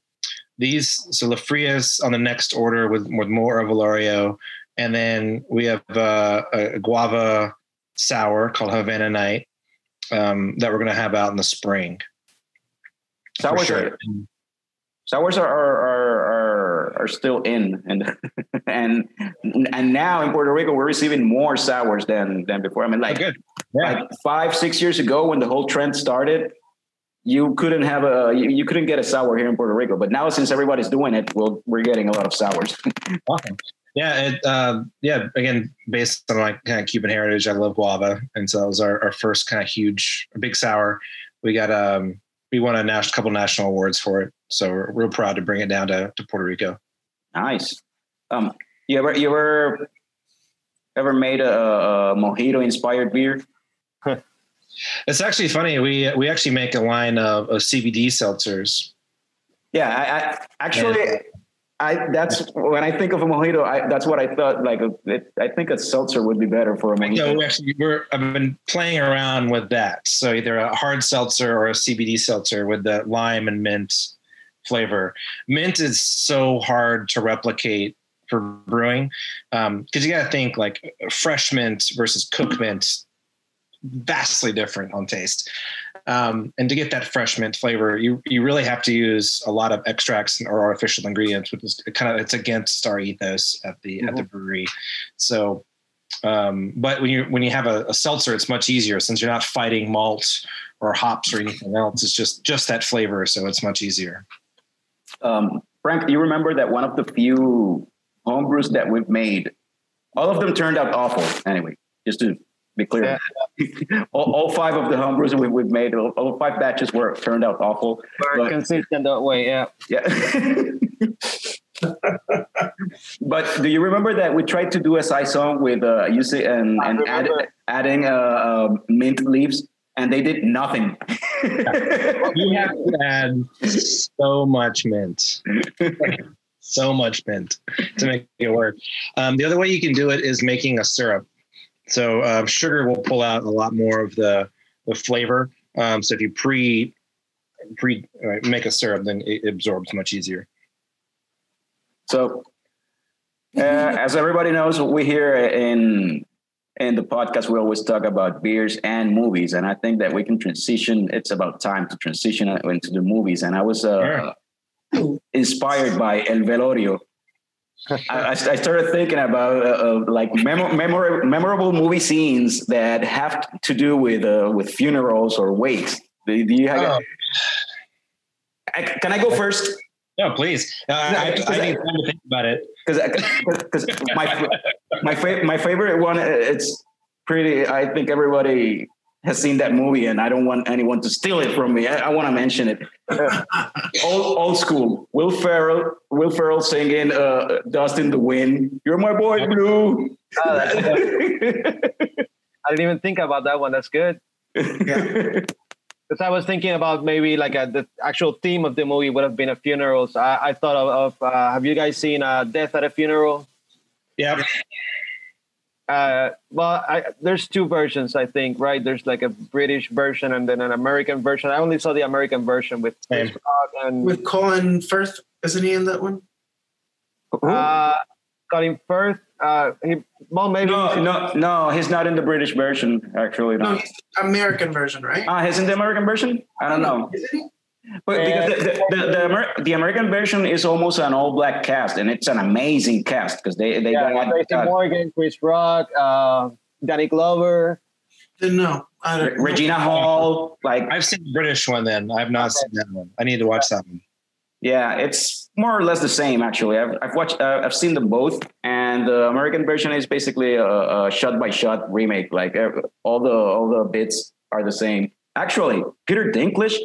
these so La Fria's on the next order with with more Velorio, and then we have uh, a guava sour called Havana Night um, that we're going to have out in the spring. Sours sure. are sours are are, are are are still in and and and now in Puerto Rico we're receiving more sours than than before. I mean, like. Yeah. like five six years ago when the whole trend started you couldn't have a you, you couldn't get a sour here in puerto rico but now since everybody's doing it well we're getting a lot of sours Awesome. Yeah, it uh, yeah, again, based on my kind of Cuban heritage, I love guava. And so that was our, our first kind of huge big sour. We got um we won a national couple national awards for it. So we're real proud to bring it down to, to Puerto Rico. nice um you ever you ever ever made a, a mojito inspired beer It's actually funny. We we actually make a line of, of CBD seltzers. yeah i, I actually I that's when I think of a mojito. I, that's what I thought. Like, it, I think a seltzer would be better for a mojito. No, we actually, we're I've been playing around with that. So either a hard seltzer or a CBD seltzer with the lime and mint flavor. Mint is so hard to replicate for brewing because um, you got to think like fresh mint versus cooked mint, vastly different on taste. Um, and to get that fresh mint flavor, you you really have to use a lot of extracts or artificial ingredients, which is kind of it's against our ethos at the mm-hmm. at the mm-hmm. brewery. So, um, but when you when you have a, a, seltzer, it's much easier since you're not fighting malt or hops or anything else. It's just just that flavor, so it's much easier. Um, Frank, you remember that one of the few homebrews that we've made, all of them turned out awful. Anyway, just to be clear. Yeah. all, all, five of the homebrews we, we've made, all, five batches were turned out awful. We're consistent that way, yeah. Yeah. but do you remember that we tried to do a side song with uh, you and, and add, adding uh, uh, mint leaves? and they did nothing. you have to add so much mint. so much mint to make it work. Um, the other way you can do it is making a syrup. So um, sugar will pull out a lot more of the the flavor. Um, so if you pre pre uh, make a syrup, then it absorbs much easier. So, uh, as everybody knows, we here in in the podcast we always talk about beers and movies, and I think that we can transition. It's about time to transition into the movies. And I was uh, inspired by El Velorio I, I, started thinking about uh, uh, like mem- memor- memorable movie scenes that have to do with uh, with funerals or wakes. Do, do you have? Oh. I, can I go first? No, please. Uh, no, I, I, need time to think about it because my my fa- my favorite one. It's pretty. I think everybody has seen that movie, and I don't want anyone to steal it from me. I, I want to mention it. old, old school. Will Ferrell, Will Ferrell singing uh, "Dust in the Wind." You're my boy, Blue. Oh, I didn't even think about that one. That's good. Yeah. Because I was thinking about maybe like a, the actual theme of the movie would have been a funeral. So I, I thought of, of uh, have you guys seen uh, Death at a Funeral? Yeah. Uh, well, I, there's two versions, I think, right? There's like a British version and then an American version. I only saw the American version with Chris Rock and with Colin Firth. Isn't he in that one? Uh, Colin Firth. Uh, he, well, maybe no, no, no. He's not in the British version. Actually, no. no American version, right? Ah, he's in the American version. I don't know. Isn't he? But because the the, the, the, Amer- the, American version is almost an all black cast, and it's an amazing cast because they they yeah, got Tracy uh, Morgan, Chris Rock, uh, Danny Glover. No, Regina Hall. Like I've seen the British one. Then I've not seen that one. I need to watch that one. Yeah, it's more or less the same. Actually, I've I've watched uh, I've seen them both, and the American version is basically a, a shot by shot remake. Like all the all the bits are the same. Actually, Peter Dinklage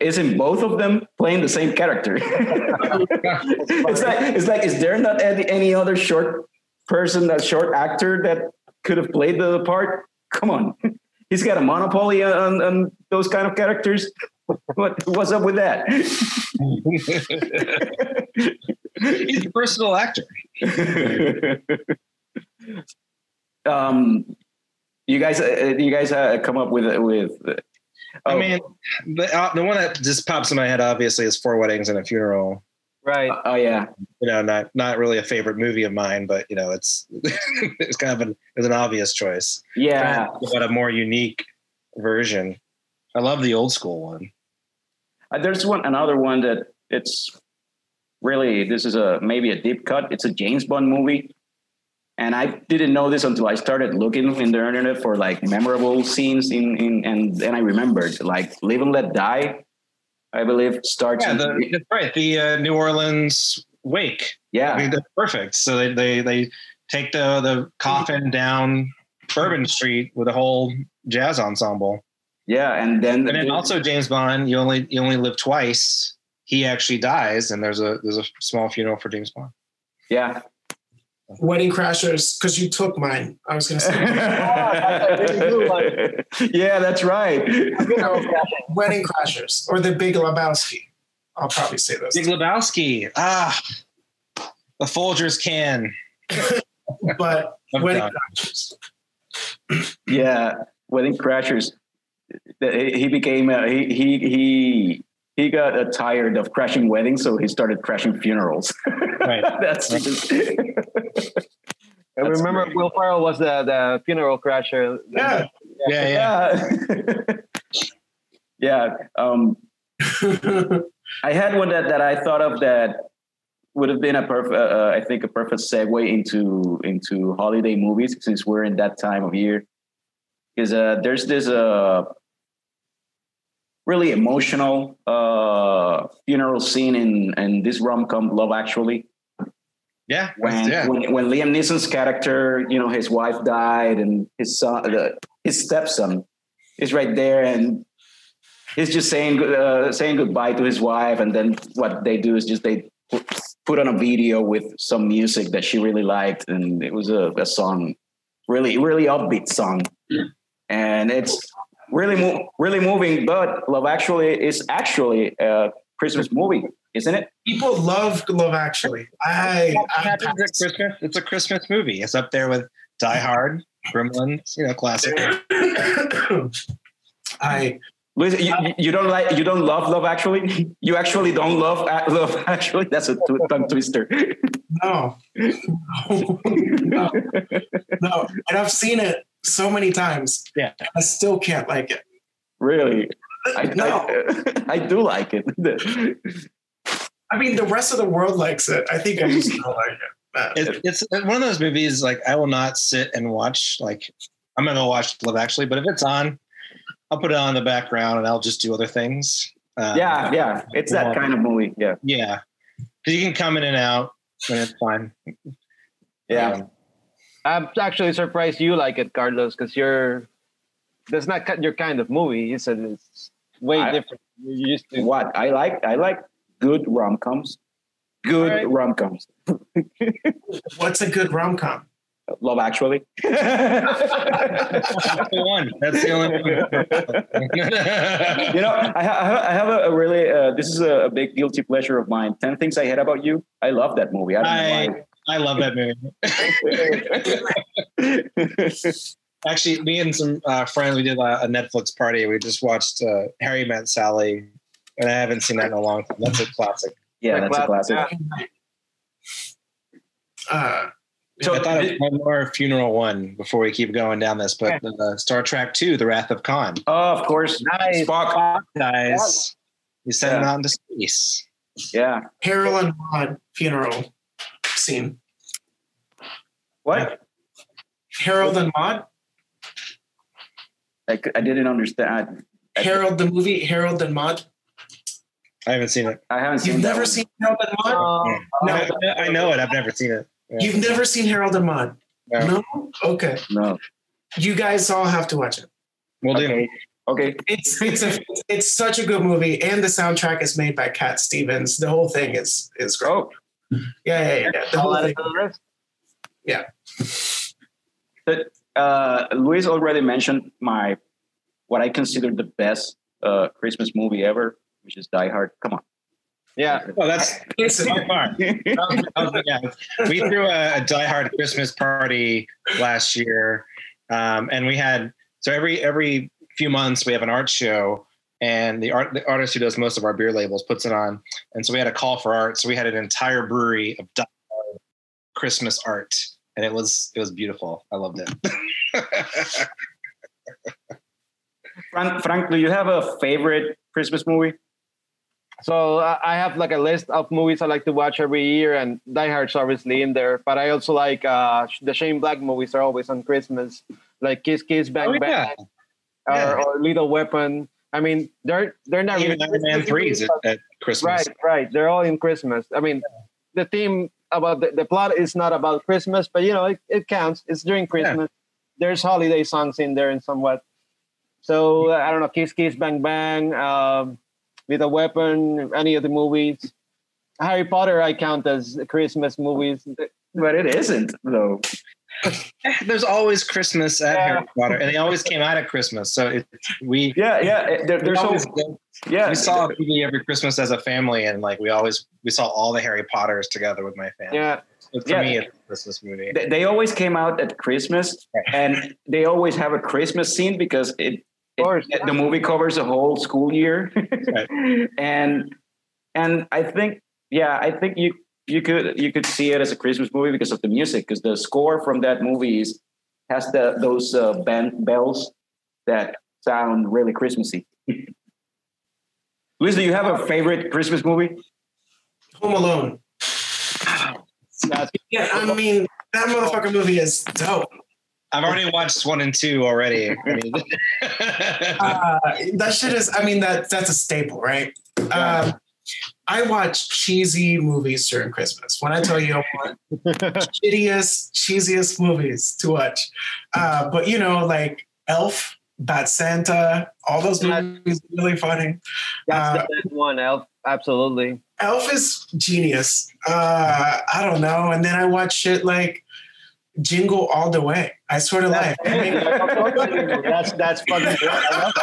isn't both of them playing the same character? it's like it's like is there not any, any other short person, that short actor that could have played the part? Come on, he's got a monopoly on, on those kind of characters. What what's up with that? he's a versatile actor. um, you guys, uh, you guys uh, come up with with Oh. I mean, the uh, the one that just pops in my head obviously is Four Weddings and a Funeral. Right. Uh, oh yeah. You know, not not really a favorite movie of mine, but you know, it's it's kind of an it's an obvious choice. Yeah. But a more unique version. I love the old school one. Uh, there's one another one that it's really this is a maybe a deep cut. It's a James Bond movie. And I didn't know this until I started looking in the internet for like memorable scenes in, in and then I remembered like Live and Let Die, I believe starts. Yeah, the, that's right. The uh, New Orleans wake. Yeah, I mean, that's perfect. So they, they they take the the coffin down Bourbon Street with a whole jazz ensemble. Yeah, and then and then also James Bond. You only you only live twice. He actually dies, and there's a there's a small funeral for James Bond. Yeah, Wedding Crashers, because you took mine. I was going to say. yeah, that's right. Wedding Crashers or The Big Lebowski. I'll probably say those. Big Lebowski. Ah, the Folgers can. But I'm Wedding done. Crashers. Yeah, Wedding Crashers. He became uh, he he he he got uh, tired of crashing weddings, so he started crashing funerals. Right. That's just, I remember great. Will Ferrell was the, the funeral crasher. Yeah. Yeah, yeah. yeah. yeah. Um, I had one that, that I thought of that would have been a perfect, uh, I think, a perfect segue into into holiday movies since we're in that time of year. Because uh, there's this uh, really emotional uh, funeral scene in in this rom com Love Actually Yeah. when, yeah. when when Liam Neeson's character, you know, his wife died and his son, the, his stepson, is right there and he's just saying uh, saying goodbye to his wife, and then what they do is just they put, put on a video with some music that she really liked, and it was a, a song, really really upbeat song, and it's really mo- really moving. But Love Actually is actually a Christmas movie, isn't it? People love Love Actually. I, I Happens at Christmas. It's a Christmas movie. It's up there with Die Hard, Gremlins, you know, classic. I Luis, you, you- you don't like you don't love Love Actually. You actually don't love Love Actually. That's a tw- tongue twister. no. no. No. And I've seen it so many times. Yeah. I still can't like it. really, I, No. I, I do like it. I mean, the rest of the world likes it. I think I just don't like it. It's, it's one of those movies like I will not sit and watch. Like I'm gonna watch Love Actually, but if it's on, I'll put it on in the background and I'll just do other things. Um, yeah, yeah, it's that kind of movie. Yeah, yeah, because you can come in and out and it's fine. yeah. Um, I'm actually surprised you like it, Carlos, because you're that's not ki- your kind of movie. You said it's way I- different. You used to. What I like, I like good rom coms. Good Alright. rom coms. what's a good rom com? Love Actually. that's the one. That's the only one. you know, I, ha- I have a, a really, uh, this is a, a big guilty pleasure of mine. 10 Things I Hate About You. I love that movie. I don't know I love that movie. Actually, me and some uh, friends, we did a, a Netflix party. We just watched uh, Harry Met Sally, and I haven't seen that in a long time. That's a classic. yeah, that's a classic. Uh, So I thought thi- of one more funeral one before we keep going down this, but uh, Star Trek Two: The Wrath of Khan. Oh, of course. Nice. Spock. Guys, you send Yeah. him out into space. Yeah. Harold and Maude funeral scene. What? Harold and Maude. I didn't understand. I- Harold the movie. Harold and Maude. I haven't seen it. I haven't seen You've never one. seen Harold and Maude. Uh, No. I, I know it. I've never seen it. Yeah. You've never seen Harold and Maude. No. No. Okay. No. You guys all have to watch it. We'll do. Okay. Okay. It's it's a, it's such a good movie, and the soundtrack is made by Cat Stevens. The whole thing is is great. Oh, Yeah, yeah, yeah. yeah. The whole add thing. it to the list. but, uh, Luis already mentioned my, what I consider the best uh, Christmas movie ever, which is Die Hard. Come on. Yeah. Oh, that's It's so far. That was- yeah. We threw a, a Die Hard Christmas party last year, um, and we had so every every few months we have an art show, and the art the artist who does most of our beer labels puts it on, and so we had a call for art. So we had an entire brewery of Die Christmas art, and it was it was beautiful. I loved it. Frank, Frank, do you have a favorite Christmas movie? So I I have like a list of movies I like to watch every year, and Die Hard's obviously in there. But I also like uh, the Shane Black movies are always on Christmas, like Kiss Kiss Bang Oh, Bang yeah. or, Yeah. or Lethal Weapon. I mean, they're they're not Even really Iron Man Christmas threes at, at Christmas. Right, right. They're all in Christmas. I mean, the theme about the, the plot is not about Christmas, but you know, it, it counts. It's during Christmas. There's holiday songs in there and somewhat. So uh, I don't know, Kiss Kiss Bang Bang, um, with a weapon, any of the movies. Harry Potter, I count as Christmas movies. But it isn't, though. There's always Christmas at Yeah. Harry Potter, and they always came out at Christmas. So it, we Yeah, yeah. Eh, there, we there's always, always, yeah. we saw a movie every Christmas as a family, and like we always we saw all the Harry Potters together with my family. Yeah. So for Yeah. me, it's a Christmas movie. they, they always came out at Christmas, and they always have a Christmas scene because it, Of course. it- the movie covers a whole school year, and and I think yeah, I think you you could you could see it as a Christmas movie because of the music, because the score from that movie is, has the those uh, band bells that sound really Christmassy. Luis, do you have a favorite Christmas movie? Home Alone. Yeah, I mean that motherfucker movie is dope. I've already watched one and two already. I mean, Uh, that shit is. I mean that that's a staple, right? Um, I watch cheesy movies during Christmas. When I tell you I want shittiest, cheesiest movies to watch, uh, but you know, like Elf, Bad Santa, all those movies are really funny. that's Uh, the best one, Elf. Absolutely. Elf is genius. Uh, I don't know. And then I watch shit like Jingle All the Way. I swear to life. I mean, that's that's fucking great. I love it.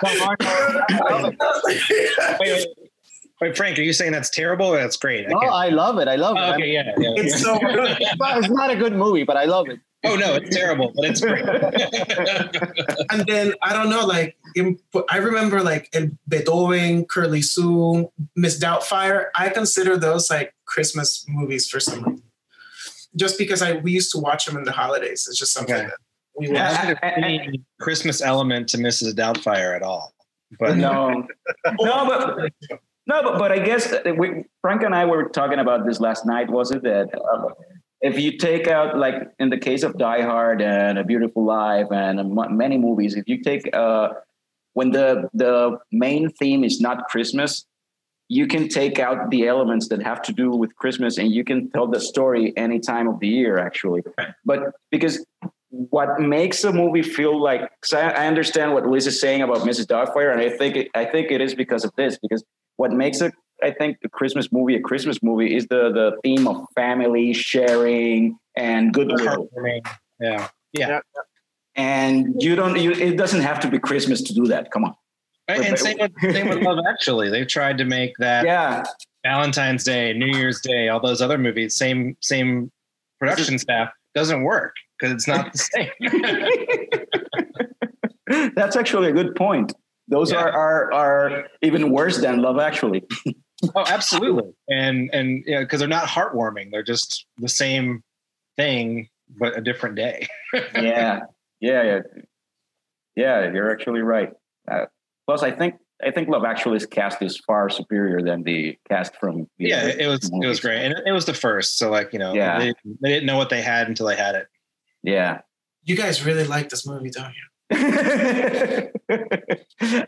Come on, I love it. wait, wait, wait, Frank, are you saying that's terrible or that's great? I No, can't- I love it. I love it. Oh, okay, yeah, yeah. it's so good. It's not- a good movie, but I love it. oh no, it's terrible, but it's great. and then I don't know, like in, I remember like in Beethoven, Curly Sue, Miss Doubtfire. I consider those like Christmas movies for some reason. Just because I we used to watch them in the holidays. It's just something Okay. that we Yeah. watch. Any Christmas element to Mrs. Doubtfire at all. But No, no, but no, but but I guess we, Frank and I were talking about this last night. Was it that uh, if you take out like in the case of Die Hard and A Beautiful Life and m- many movies, if you take uh, when the the main theme is not Christmas, you can take out the elements that have to do with Christmas, and you can tell the story any time of the year, actually. But because what makes a movie feel like, I, I understand what Liz is saying about Mrs. Doubtfire, and I think it, I think it is because of this. Because what makes a I think a Christmas movie a Christmas movie is the the theme of family sharing and goodwill. yeah, yeah. And you don't. You, it doesn't have to be Christmas to do that. Come on. And same with, same with Love Actually. They've tried to make that Yeah. Valentine's Day, New Year's Day, all those other movies, same same production staff doesn't work because it's not the same. That's actually a good point. Those Yeah. are, are are even worse than Love Actually. oh, absolutely. And and yeah, because they're not heartwarming. They're just the same thing but a different day. yeah, yeah, yeah, yeah. You're actually right. Uh, plus, I think I think Love Actually's cast is far superior than the cast from. The yeah, it was it was great, and it, it was the first. So like you know, Yeah. they, they didn't know what they had until they had it. Yeah. You guys really like this movie, don't you?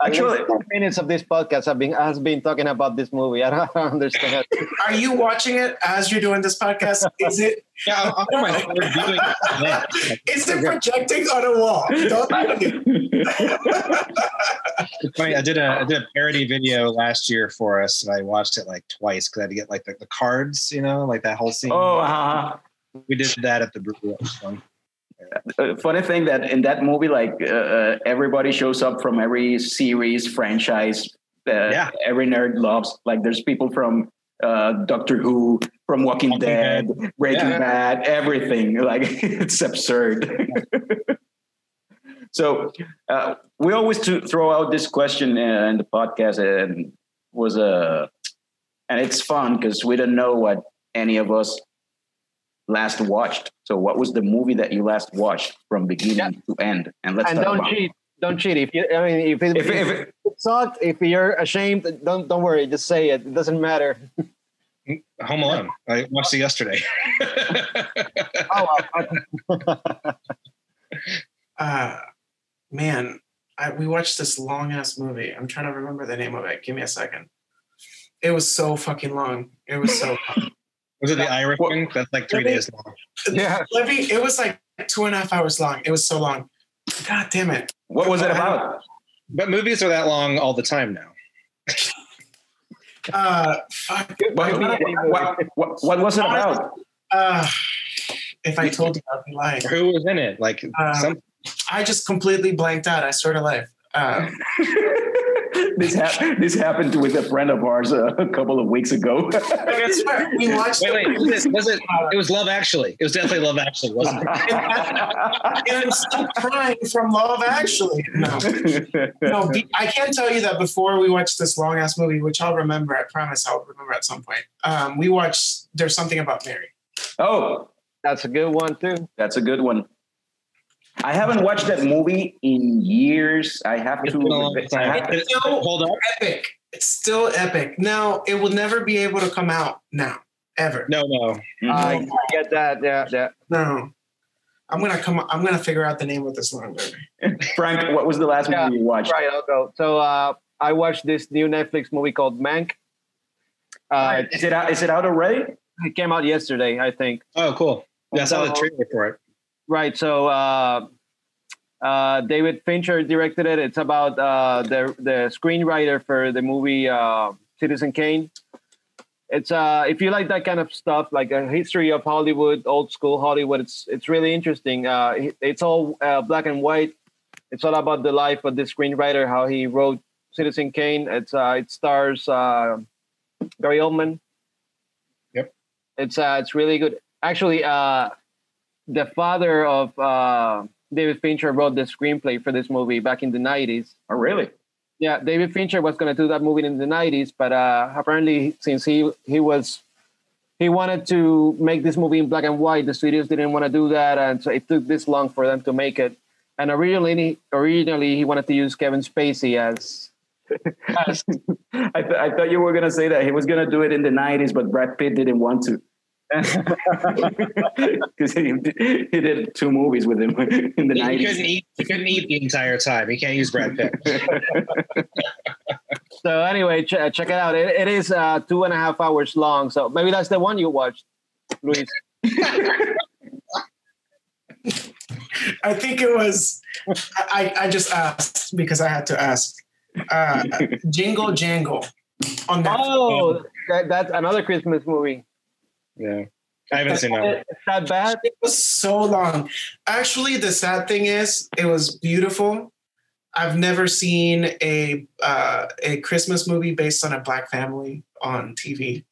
actually, At 10 minutes of this podcast have been has been talking about this movie. I don't understand. Are you watching it as you're doing this podcast? Is it Yeah, I'm, I'm doing that. is it projecting on a wall? Don't lie to. It's funny. I did a I did a parody video last year for us, and I watched it like twice because I had to get like the, the cards, you know, like that whole scene. oh, uh, we did that at the brewery. It was fun. uh, funny thing that in that movie, like uh, uh, everybody shows up from every series, franchise, uh, Yeah. every nerd loves. Like there's people from uh, Doctor Who, from Walking, Walking Dead, Breaking Yeah. Bad, everything. Like it's absurd. so uh, we always to throw out this question in the podcast, and was a, and it's fun because we don't know what any of us last watched. So, what was the movie that you last watched from beginning to end? And let's and don't about cheat. Don't cheat. If you, I mean, if it, If, if if, it sucked, if you're ashamed, don't don't worry. Just say it. It doesn't matter. Home Alone. I watched it yesterday. Oh, I- Uh, man, I, we watched this long ass movie. I'm trying to remember the name of it. Give me a second. It was so fucking long. It was so long. Was it the Irishman? That's like three Really? days long. yeah. Let me, it was like two and a half hours long. It was so long. God damn it. what was it about? But movies are that long all the time now. Uh, fuck. What, what, what, what was it about? Uh, If I told you, I'd be lying. Who was in it? Like Um, some I just completely blanked out. I swear to life. Uh, this, hap- this happened with a friend of ours uh, a couple of weeks ago. We watched Wait, it. wait, was it, was it? It was Love Actually. It was definitely Love Actually, wasn't it? and I'm still crying from Love Actually. No, no, I can't tell you that before we watched this long ass movie, which I'll remember. I promise I'll remember at some point. Um, we watched There's Something About Mary. oh, That's a good one too. that's a good one. I haven't watched that movie in years. I have It's to. been a long I time. have- It- Hold on. Epic. It's still epic. Now it will never be able to come out now, ever. No, no. Mhm. I get that. Yeah, yeah. No. I'm gonna come. I'm gonna figure out the name of this long movie. Frank, what was the last Yeah, movie you watched? Right, I'll go. So uh, I watched this new Netflix movie called Mank. Uh, Is it out? Is it out already? it came out yesterday, I think. Oh, cool. Yeah, I saw the trailer for it. Right. So uh, uh, David Fincher directed it. It's about uh, the the screenwriter for the movie uh, Citizen Kane. It's uh, if you like that kind of stuff, like a history of Hollywood, old school Hollywood. It's it's really interesting. Uh, it's all uh, black and white. It's all about the life of the screenwriter, how he wrote Citizen Kane. It's uh, it stars uh, Gary Oldman. Yep. It's uh, it's really good. Actually, uh, the father of uh, David Fincher wrote the screenplay for this movie back in the 90s. Oh, really? Yeah, David Fincher was going to do that movie in the 90s, but uh, apparently, since he he was he wanted to make this movie in black and white, the studios didn't want to do that, and so it took this long for them to make it. And originally, originally he wanted to use Kevin Spacey as, as I, th- I thought you were gonna say that he was gonna do it in the '90s, but Brad Pitt didn't want to because he, he did two movies with him in the He, he couldn't '90s. eat. He couldn't eat the entire time. He can't use Brad Pitt. so anyway, ch- check it out. It, it is uh, two and a half hours long, so maybe that's the one you watched, Luis. I think it was. I I just asked because I had to ask. Uh, Jingle Jangle on Netflix. Oh, that, that's another Christmas movie. Yeah, I haven't seen that. It's that bad. It was so long. Actually, the sad thing is, it was beautiful. I've never seen a uh, a Christmas movie based on a black family on TV.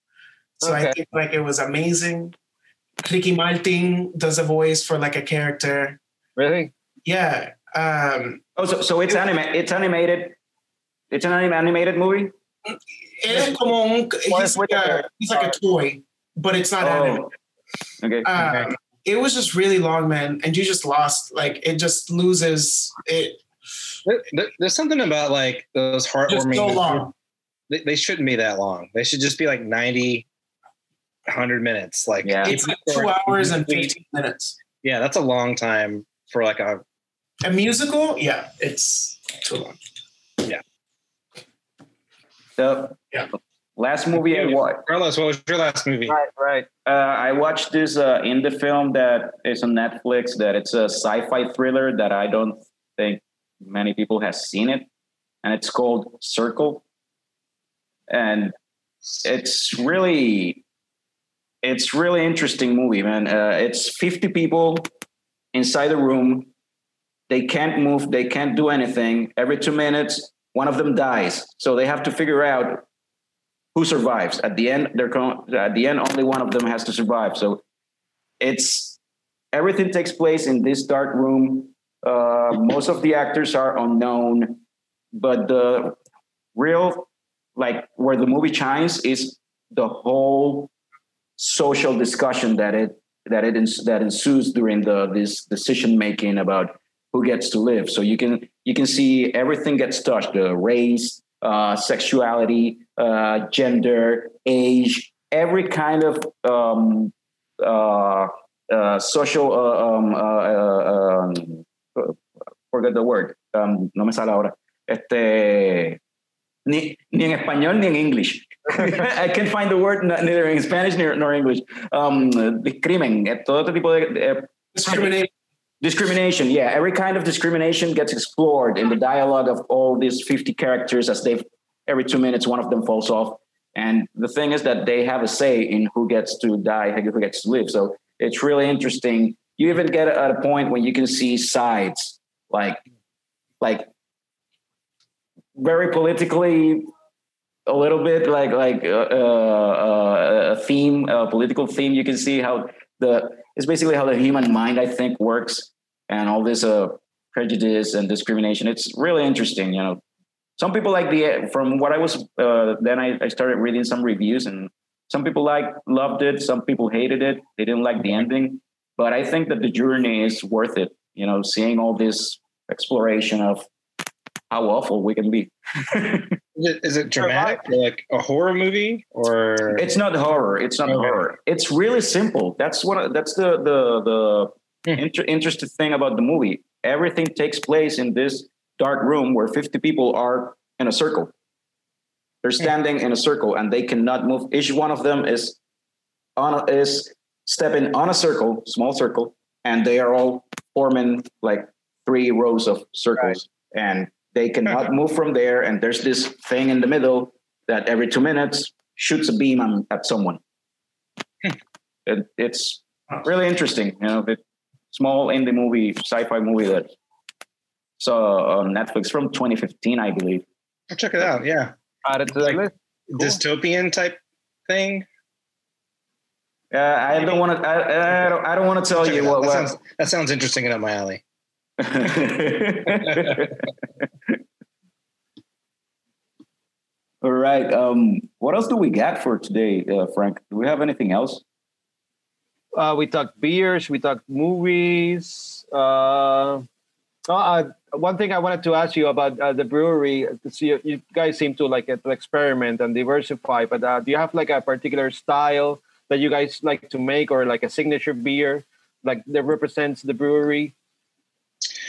So I think like it was amazing. Ricky Martin does a voice for like a character. Really? Yeah. Um, Oh, so, so it's anima- It's animated. It's an anim- animated movie. es como un, he's, like a, he's like a toy, but it's not anime. Oh, okay. Uh, it was just really long, man, and you just lost. Like it just loses. It There- there- There's something about like those just heartwarming. so long. They, they shouldn't be that long. They should just be like 90, 100 minutes. Like Yeah. It's like two hours and 15 minutes. Yeah, that's a long time for like a. A musical, yeah, it's too long. The Yeah. Last movie I watched. Carlos, what was your last movie? Right, right. Uh, I watched this uh, indie film that is on Netflix. That it's a sci-fi thriller that I don't think many people have seen it, and it's called Circle. And it's really, it's really interesting movie, man. Uh, it's fifty people inside a room. They can't move. They can't do anything. Every two minutes, one of them dies. So they have to figure out who survives. At the end they're con- at the end only one of them has to survive. So it's everything takes place in this dark room. Uh, most of the actors are unknown but the real like where the movie shines is the whole social discussion that it that it that ensues during the this decision making about who gets to live. So you can you can see everything gets touched the race uh, sexuality, uh, gender, age, every kind of um, uh, uh, social. Um, um, forget the word. Um, no me sale ahora. Este, ni, ni en español ni en English. I can't find the word neither in Spanish nor, nor English. Um, discrimen, eh, todo este tipo de, de Discriminate. Discrimination yeah every kind of discrimination gets explored in the dialogue of all these 50 characters as they've every two minutes one of them falls off and the thing is that they have a say in who gets to die who gets to live so It's really interesting. You even get at a point when you can see sides, like like very politically a little bit like like uh, uh, a theme, a political theme. You can see how the it's basically how the human mind I think works, and all this uh, prejudice and discrimination. It's really interesting, you know. Some people like the from what I was uh, then I, I started reading some reviews and some people like loved it, some people hated it. They didn't like the ending, but I think that the journey is worth it. You know, seeing all this exploration of how awful we can be. Is it, is it dramatic, like a horror movie, or It's not horror. It's not Okay. horror. It's really simple. That's what. That's the the the Hmm. inter- interesting thing about the movie. Everything takes place in this dark room where fifty people are in a circle. They're standing in a circle and they cannot move. Each one of them is on a, is stepping on a circle, small circle, and they are all forming like three rows of circles, and they cannot move from there. And there's this thing in the middle that every two minutes shoots a beam on, at someone. it, it's really interesting, you know. The small indie movie, sci-fi movie that saw on Netflix from 2015, I believe. I'll check it out. Yeah, Add it to Like- list. dystopian type thing. Uh, I don't want to. I, I don't. I don't want to tell Check you what. that, what sounds, that sounds interesting and up my alley. All right. Um, what else do we got for today, uh, Frank? Do we have anything else? Uh, we talked beers, we talked movies. Uh, oh, uh, one thing I wanted to ask you about uh, the brewery. To see you, you guys seem to like to experiment and diversify, but uh, do you have like a particular style that you guys like to make, or like a signature beer, like that represents the brewery?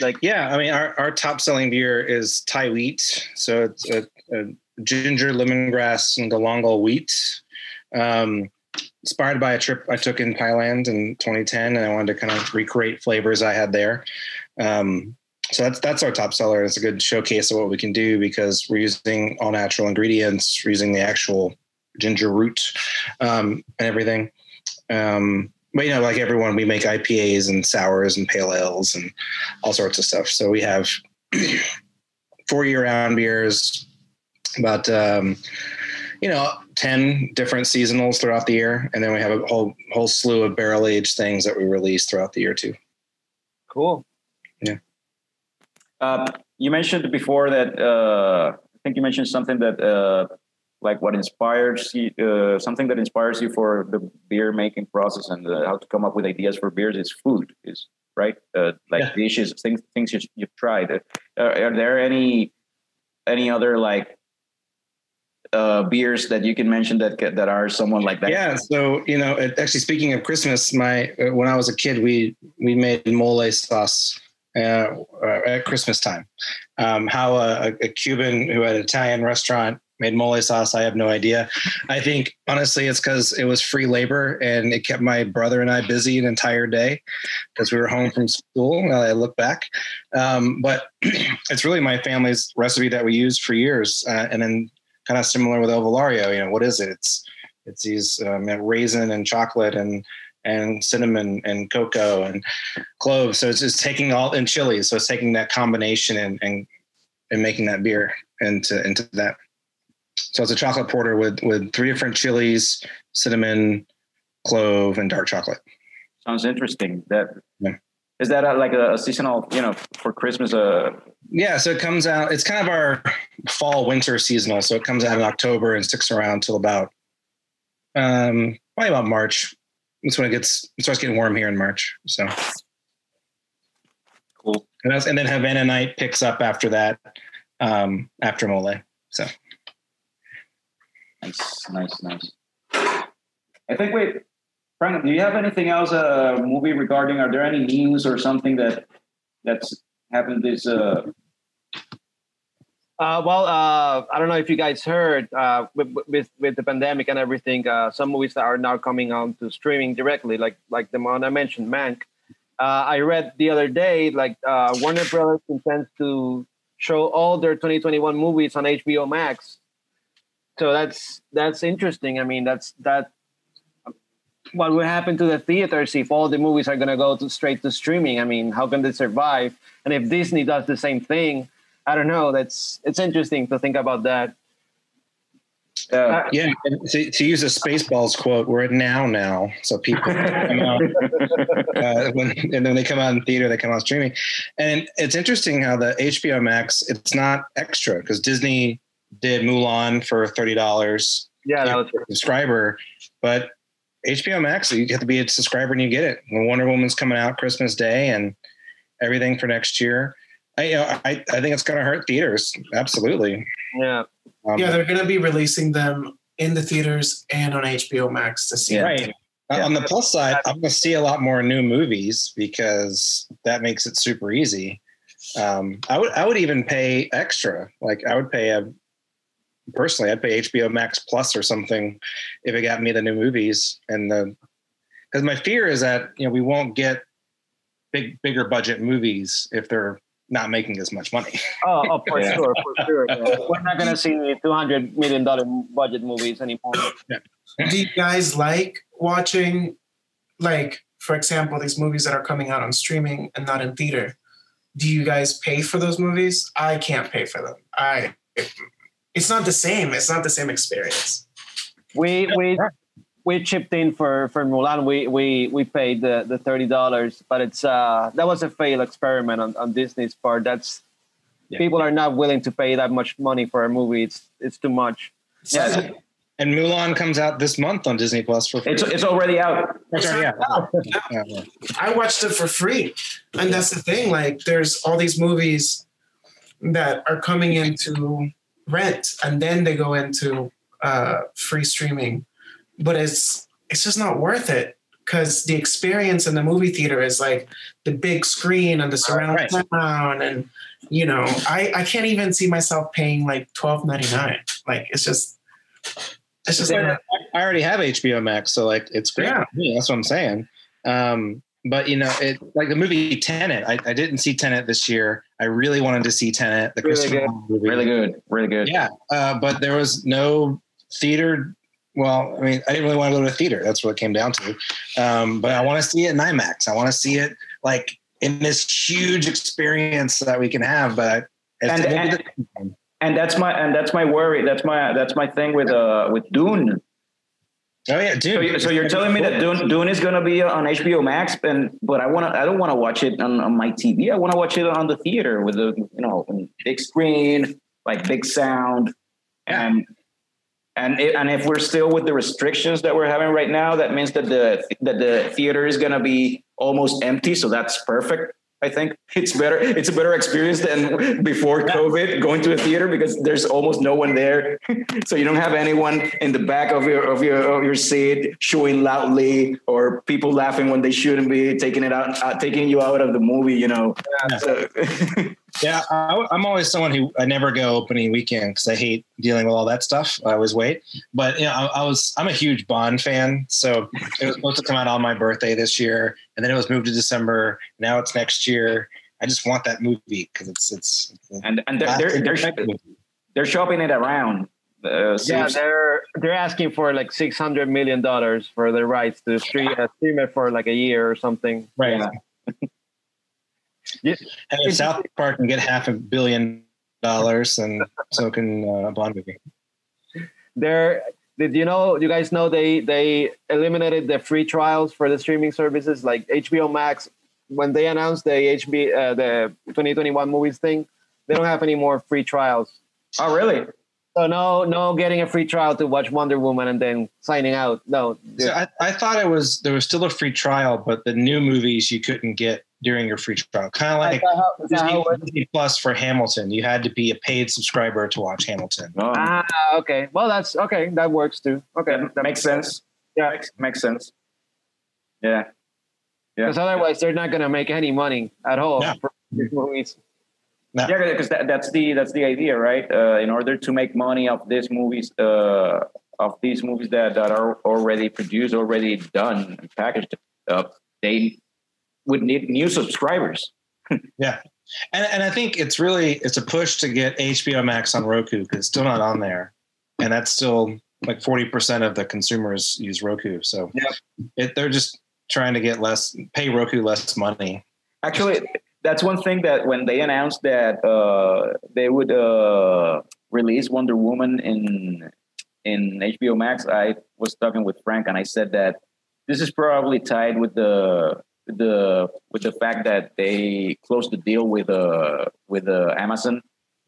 Like Yeah, I mean, our, our top selling beer is Thai wheat. So it's a, a ginger, lemongrass, and galangal wheat. Um, inspired by a trip I took in Thailand in 2010, and I wanted to kind of recreate flavors I had there. Um, so that's that's our top seller. It's a good showcase of what we can do because we're using all natural ingredients, we're using the actual ginger root um, and everything. Um, but you know, like everyone, we make IPAs and sours and pale ales and all sorts of stuff. So we have four year round beers, about um, you know ten different seasonals throughout the year, and then we have a whole whole slew of barrel aged things that we release throughout the year too. cool. Uh, you mentioned before that. Uh, I think you mentioned something that, uh, like, what inspires you, uh, something that inspires you for the beer making process and uh, how to come up with ideas for beers is food. Is right? Uh, like Yeah. dishes, things, things you, you've tried. Are there any any other like uh, beers that you can mention that that are someone like that? Yeah. So you know, actually, speaking of Christmas, my uh, when I was a kid, we we made mole sauce uh, uh, at Christmas time. Um, how a, a Cuban who had an Italian restaurant made mole sauce, I have no idea. I think honestly, it's because it was free labor and it kept my brother and I busy an entire day because we were home from school. Now I look back, um, but it's really my family's recipe that we used for years, uh, and then kind of similar with El Velorio. You know, what is it? It's it's these um, raisin and chocolate and and cinnamon and cocoa and cloves. So it's just taking all and chili. So it's taking that combination and and and making that beer into into that. So it's a chocolate porter with with three different chilies, cinnamon, clove, and dark chocolate. Sounds interesting. That is Yeah. that a, like a, a seasonal, you know, for Christmas? Uh, Yeah, so it comes out. It's kind of our fall winter seasonal. So it comes out in October and sticks around till about um probably about March. That's when it gets it starts getting warm here in March. So cool. and, that's, and then Havana Night picks up after that, um, after Mole. So Nice, nice, nice. I think. Wait, Frank, do you have anything else? A uh, movie regarding? Are there any news or something that that's happened this? Uh, Uh, well, uh, I don't know if you guys heard uh, with, with with the pandemic and everything. Uh, some movies that are now coming on to streaming directly, like like the one I mentioned, Mank. Uh, I read the other day, like uh, Warner Brothers intends to show all their 2021 movies on HBO Max. So that's that's interesting. I mean, that's that what will happen to the theaters if all the movies are going to go to straight to streaming? I mean, how can they survive? And if Disney does the same thing, I don't know. That's it's interesting to think about that. Yeah. Yeah, and to, to use a Spaceballs quote, we're at now now. So people come out, uh, when and then they come out in theater, they come out streaming, and it's interesting how the HBO Max it's not extra because Disney did Mulan for thirty dollars Yeah, that was a subscriber, but HBO Max you have to be a subscriber and you get it. When Wonder Woman's coming out Christmas Day and everything for next year, I you know, I, I think it's going to hurt theaters absolutely. yeah. Um, Yeah, they're going to be releasing them in the theaters and on HBO Max this year. Right. Uh, On the plus side, I'm going to see a lot more new movies because that makes it super easy. Um, I would I would even pay extra. Like I would pay a personally, I'd pay HBO Max Plus or something if it got me the new movies and the because my fear is that you know we won't get big bigger budget movies if they're not making as much money. Oh, oh for Yeah. sure, for sure. Yeah. We're not going to see two hundred million dollar budget movies anymore. Do you guys like watching, like, for example, these movies that are coming out on streaming and not in theater? Do you guys pay for those movies? I can't pay for them. I. It's not the same. It's not the same experience. We we we chipped in for for Mulan. We we we paid the the thirty dollars, but it's uh that was a failed experiment on, on Disney's part. That's Yeah. people are not willing to pay that much money for a movie. It's it's too much. Yeah, And Mulan comes out this month on Disney Plus for free. it's it's already out. It's already out. I watched it for free. And that's the thing. Like, there's all these movies that are coming into rent and then they go into uh, free streaming. But it's it's just not worth it because the experience in the movie theater is like the big screen and the surround Right. sound and you know I, I can't even see myself paying like twelve ninety nine. Like it's just it's just I I already have HBO Max, so like it's great. Yeah. for me, That's what I'm saying. Um, but you know, it like the movie Tenet. I, I didn't see Tenet this year. I really wanted to see Tenet, the Really Christopher good. Nolan movie. Really good. Really good. Yeah, uh, but there was no theater. Well, I mean, I didn't really want to go to a theater. That's what it came down to. Um, but I want to see it in IMAX. I want to see it like in this huge experience that we can have. But it's And- maybe And that's my and that's my worry. That's my that's my thing with uh with Dune. Oh yeah, So, dude. you- so you're telling me that Dune, Dune is gonna be uh, on HBO Max, and but I want to I don't want to watch it on, on my TV. I want to watch it on the theater with the you know big screen, like big sound, and and it, and if we're still with the restrictions that we're having right now, that means that the that the theater is gonna be almost empty. So that's perfect. I think it's better. It's a better experience than before COVID going to a theater because there's almost no one there. so you don't have anyone in the back of your of your of your seat chewing loudly or people laughing when they shouldn't be taking it out, uh, taking you out of the movie. You know. So- Yeah, I, I'm always someone who I never go opening weekend because I hate dealing with all that stuff. I always wait. But you know, I, I was I'm a huge Bond fan, so it was supposed to come out on my birthday this year, and then it was moved to December. Now it's next year. I just want that movie because it's it's. it's and and they're they're, they're, they're shopping it around. Uh, so Yeah, they're they're asking for like six hundred million dollars for the rights to stream, uh, stream it for like a year or something. right. Yeah. Yeah. South Park can get half a billion dollars, and so can uh, a Bond movie. They're did you know you guys know they they eliminated the free trials for the streaming services like HBO Max when they announced the HB uh, the 2021 movies thing they don't have any more free trials oh really? so no no getting a free trial to watch Wonder Woman and then signing out no So I, I thought it was there was still a free trial, but the new movies you couldn't get during your free trial. Kind of like Is that how- is that Disney, how Disney Plus for Hamilton. You had to be a paid subscriber to watch Hamilton. Oh, ah okay well that's okay that works too okay that makes sense. Yeah. makes, makes sense. Yeah. Yeah. because otherwise they're not gonna make any money at all Yeah. for these movies Yeah, because that, that's the that's the idea, right? Uh, in order to make money off these movies, uh, of these movies that, that are already produced, already done, and packaged up, they would need new subscribers. Yeah, and and I think it's really it's a push to get HBO Max on Roku because it's still not on there, and that's still like forty percent of the consumers use Roku. So Yep. it, they're just trying to get less, pay Roku less money. Actually, that's one thing that when they announced that uh, they would uh, release Wonder Woman in in HBO Max, I was talking with Frank and I said that this is probably tied with the the with the fact that they closed the deal with uh with uh, Amazon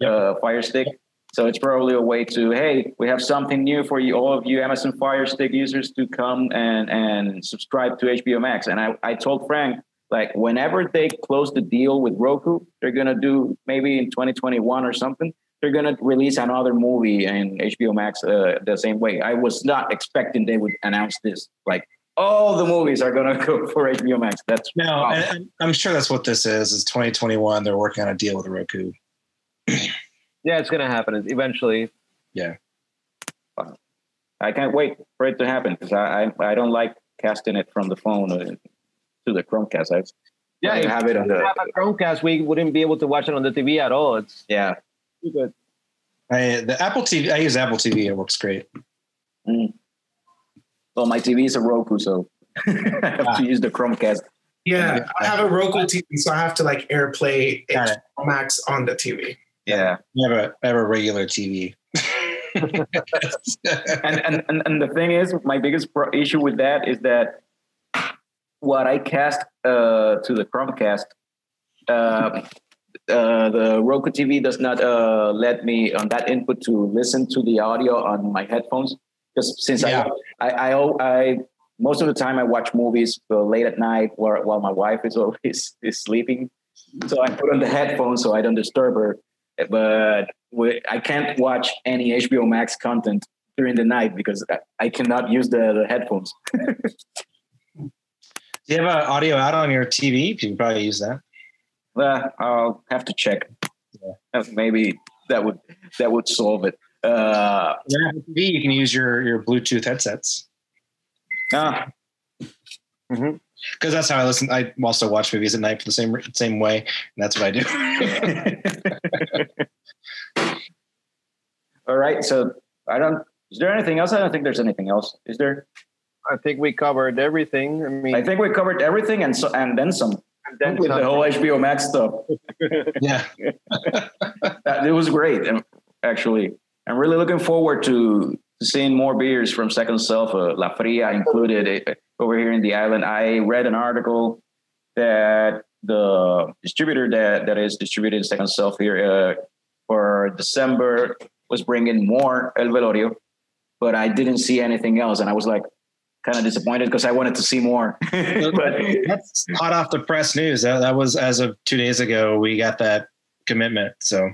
uh, Fire Stick. So it's probably a way to hey, we have something new for you, all of you Amazon Fire Stick users to come and and subscribe to HBO Max. And I I told Frank like whenever they close the deal with Roku, they're gonna do maybe in 2021 or something. They're gonna release another movie in HBO Max uh, the same way. I was not expecting they would announce this. Like all the movies are gonna go for HBO Max. That's No, wow. and, and I'm sure that's what this is. Is 2021? They're working on a deal with Roku. Yeah, it's gonna happen eventually. Yeah. I can't wait for it to happen because I, I I don't like casting it from the phone uh, to the Chromecast. I Yeah, I if have it on we the have a Chromecast, we wouldn't be able to watch it on the TV at all. It's yeah. too good. I, the Apple TV. I use Apple TV. It works great. Well, my TV is a Roku, so I have to use the Chromecast. Yeah, I have a Roku TV, so I have to like AirPlay Got it. Max on the TV. Yeah. I have a, I have a regular TV. and, and and and the thing is, my biggest pro- issue with that is that what I cast uh, to the Chromecast, uh, uh, the Roku TV does not uh, let me on that input to listen to the audio on my headphones because since Yeah. I, I I I most of the time I watch movies late at night while while my wife is always is sleeping, so I put on the headphones so I don't disturb her. But we, I can't watch any HBO Max content during the night because I, cannot use the, the headphones. Do you have an audio out on your TV? You can probably use that. Well, I'll have to check. Uh, Maybe that would that would solve it. Uh, Your Apple TV, you can use your your Bluetooth headsets ah, Mm-hmm because that's how I listen. I also watch movies at night for the same same way, and that's what I do. all right. So I don't. Is there anything else? I don't think there's anything else. Is there? I think we covered everything. I mean, I think we covered everything and so and then some and then with the whole HBO Max stuff. yeah, That- it was great. Actually, I'm really looking forward to seeing more beers from Second Self, uh, La Fria included uh, over here in the island. I read an article that the distributor that, that is distributing Second Self here uh, for December was bringing more El Velorio, but I didn't see anything else. And I was like, kind of disappointed because I wanted to see more. but that's hot off the press news. That, that was as of two days ago. We got that commitment. So,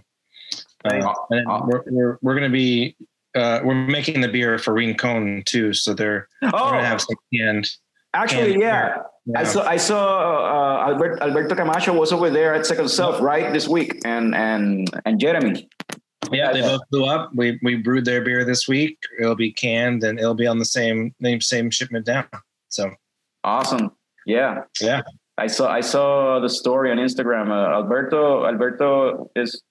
uh, and then we're we're, we're going to be uh, we're making the beer for Rincon too. So they're, they're going to oh, have some canned. actually, canned yeah. beer. I saw I saw uh, Albert, Alberto Camacho was over there at Second Self right this week, and and and Jeremy. Yeah, they both blew up. We we brewed their beer this week. It'll be canned and it'll be on the same same same shipment down. So Awesome. Yeah. Yeah. I saw I saw the story on Instagram. Uh, Alberto Alberto is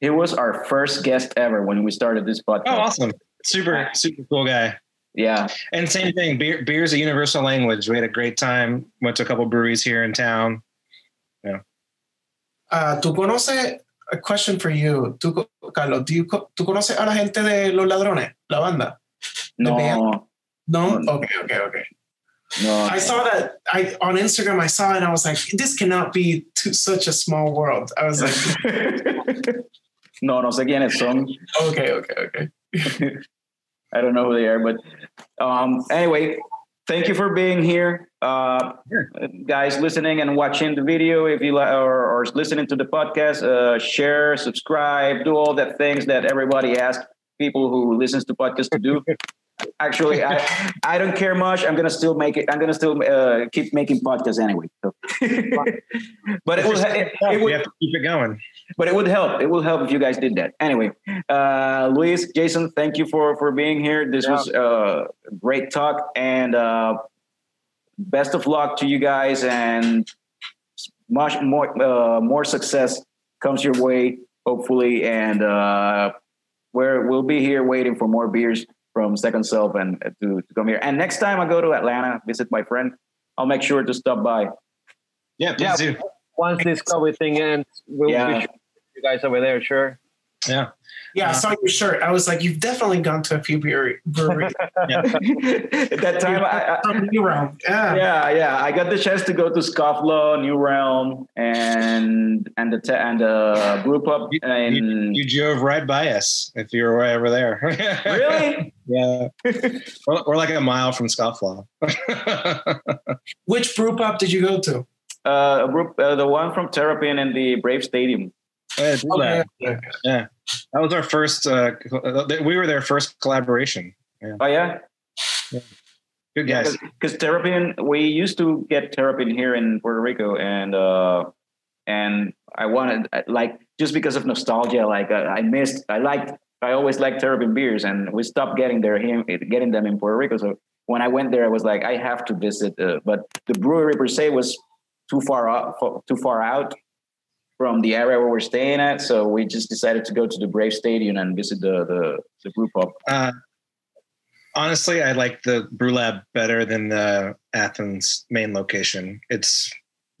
he was our first guest ever when we started this podcast. oh, awesome! Super super cool guy. Yeah. And same thing. Beer beer is a universal language. We had a great time. Went to a couple breweries here in town. Uh, ¿Tú conoces? A question for you, tú, co- Carlos. Do you ¿Tú conoces a la gente de Los Ladrones, la banda? The band? No. No. No. Okay. Okay. Okay. No. I saw that. I on Instagram. I saw it. and I was like, this cannot be too, such a small world. I was like, no, no sé quiénes son. okay. Okay. Okay. I don't know who they are, but um, anyway, thank you for being here, uh, guys. Listening and watching the video, if you like, or, or listening to the podcast, uh, share, subscribe, do all the things that everybody asks people who listens to podcasts to do. Actually, I I don't care much. I'm gonna still make it. I'm gonna still uh, keep making podcasts anyway. So. but it will. It, it would have to keep it going. but it would help. It would help if you guys did that. Anyway, uh, Luis, Jason, thank you for for being here. This Yeah. was uh, great talk, and uh, best of luck to you guys, and much more uh, more success comes your way, hopefully. And uh, we're we'll be here waiting for more beers from Second Self and uh, to, to come here. And next time I go to Atlanta, visit my friend, I'll make sure to stop by. Yeah, please Yeah. do. Once this COVID thing ends, we'll Yeah. be sure you guys over there. Sure. Yeah. Yeah, I saw your shirt. I was like, you've definitely gone to a few brewery- breweries. At that time, I, I, New Realm. Yeah. yeah, yeah, I got the chance to go to Scofflaw, New Realm, and and the te- and the brew pub. You- And You drove right by us if you were right over there. really, Yeah. we're, we're like a mile from Scofflaw. Which brew pub did you go to? uh, a brew, uh, the one from Terrapin in the Brave Stadium. Yeah, do that. Okay. That was our first. Uh, we were their first collaboration. Oh yeah, Good guys. because Terrapin, we used to get Terrapin here in Puerto Rico, and uh, and I wanted like just because of nostalgia, like uh, I missed, I liked, I always liked Terrapin beers, and we stopped getting their him getting them in Puerto Rico. So when I went there, I was like, I have to visit, uh, but the brewery per se was too far out, too far out from the area where we're staying at. So we just decided to go to the Brave Stadium and visit the the, the brew pub. Uh, honestly, I like the Brew Lab better than the Athens main location. It's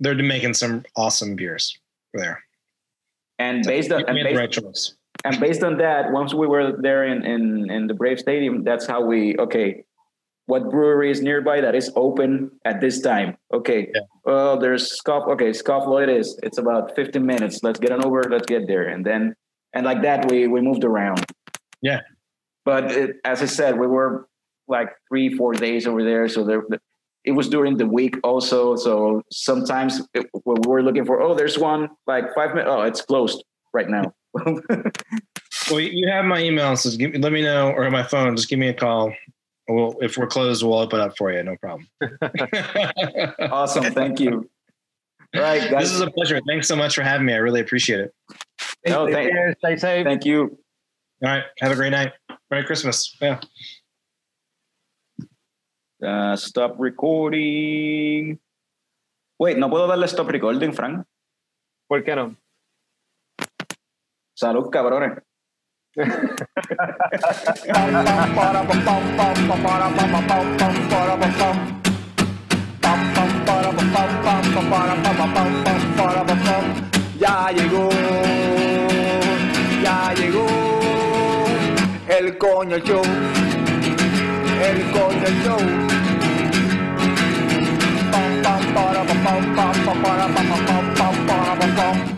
they're making some awesome beers there. And based on and based, right choice. and based on that, once we were there in, in, in the Brave Stadium, that's how we okay. What brewery is nearby that is open at this time? Okay. Yeah. Well, there's Scoff. Okay, Scofflaw it is. It's about 15 minutes. Let's get on over. Let's get there, and then and like that we we moved around. Yeah. But it, as I said, we were like three four days over there, so there. It was during the week also, so sometimes it, when we were looking for, oh, there's one like five minutes. Oh, it's closed right now. Well, you have my email, so give, let me know, or my phone. Just give me a call. We'll, if we're closed, we'll open up for you. No problem. Awesome. Thank you. All right, this is a pleasure. Thanks so much for having me. I really appreciate it. No, Take thank, you. Stay safe. thank you. All right. Have a great night. Merry Christmas. Yeah. Uh, stop recording. Wait, no puedo darle stop recording, Frank. ¿Por qué no? Salud, cabrones. Ya llegó, ya llegó el coño show, el coño show. Pam, pam, para, pam, pam, pam, para, pam, pam, pam, para,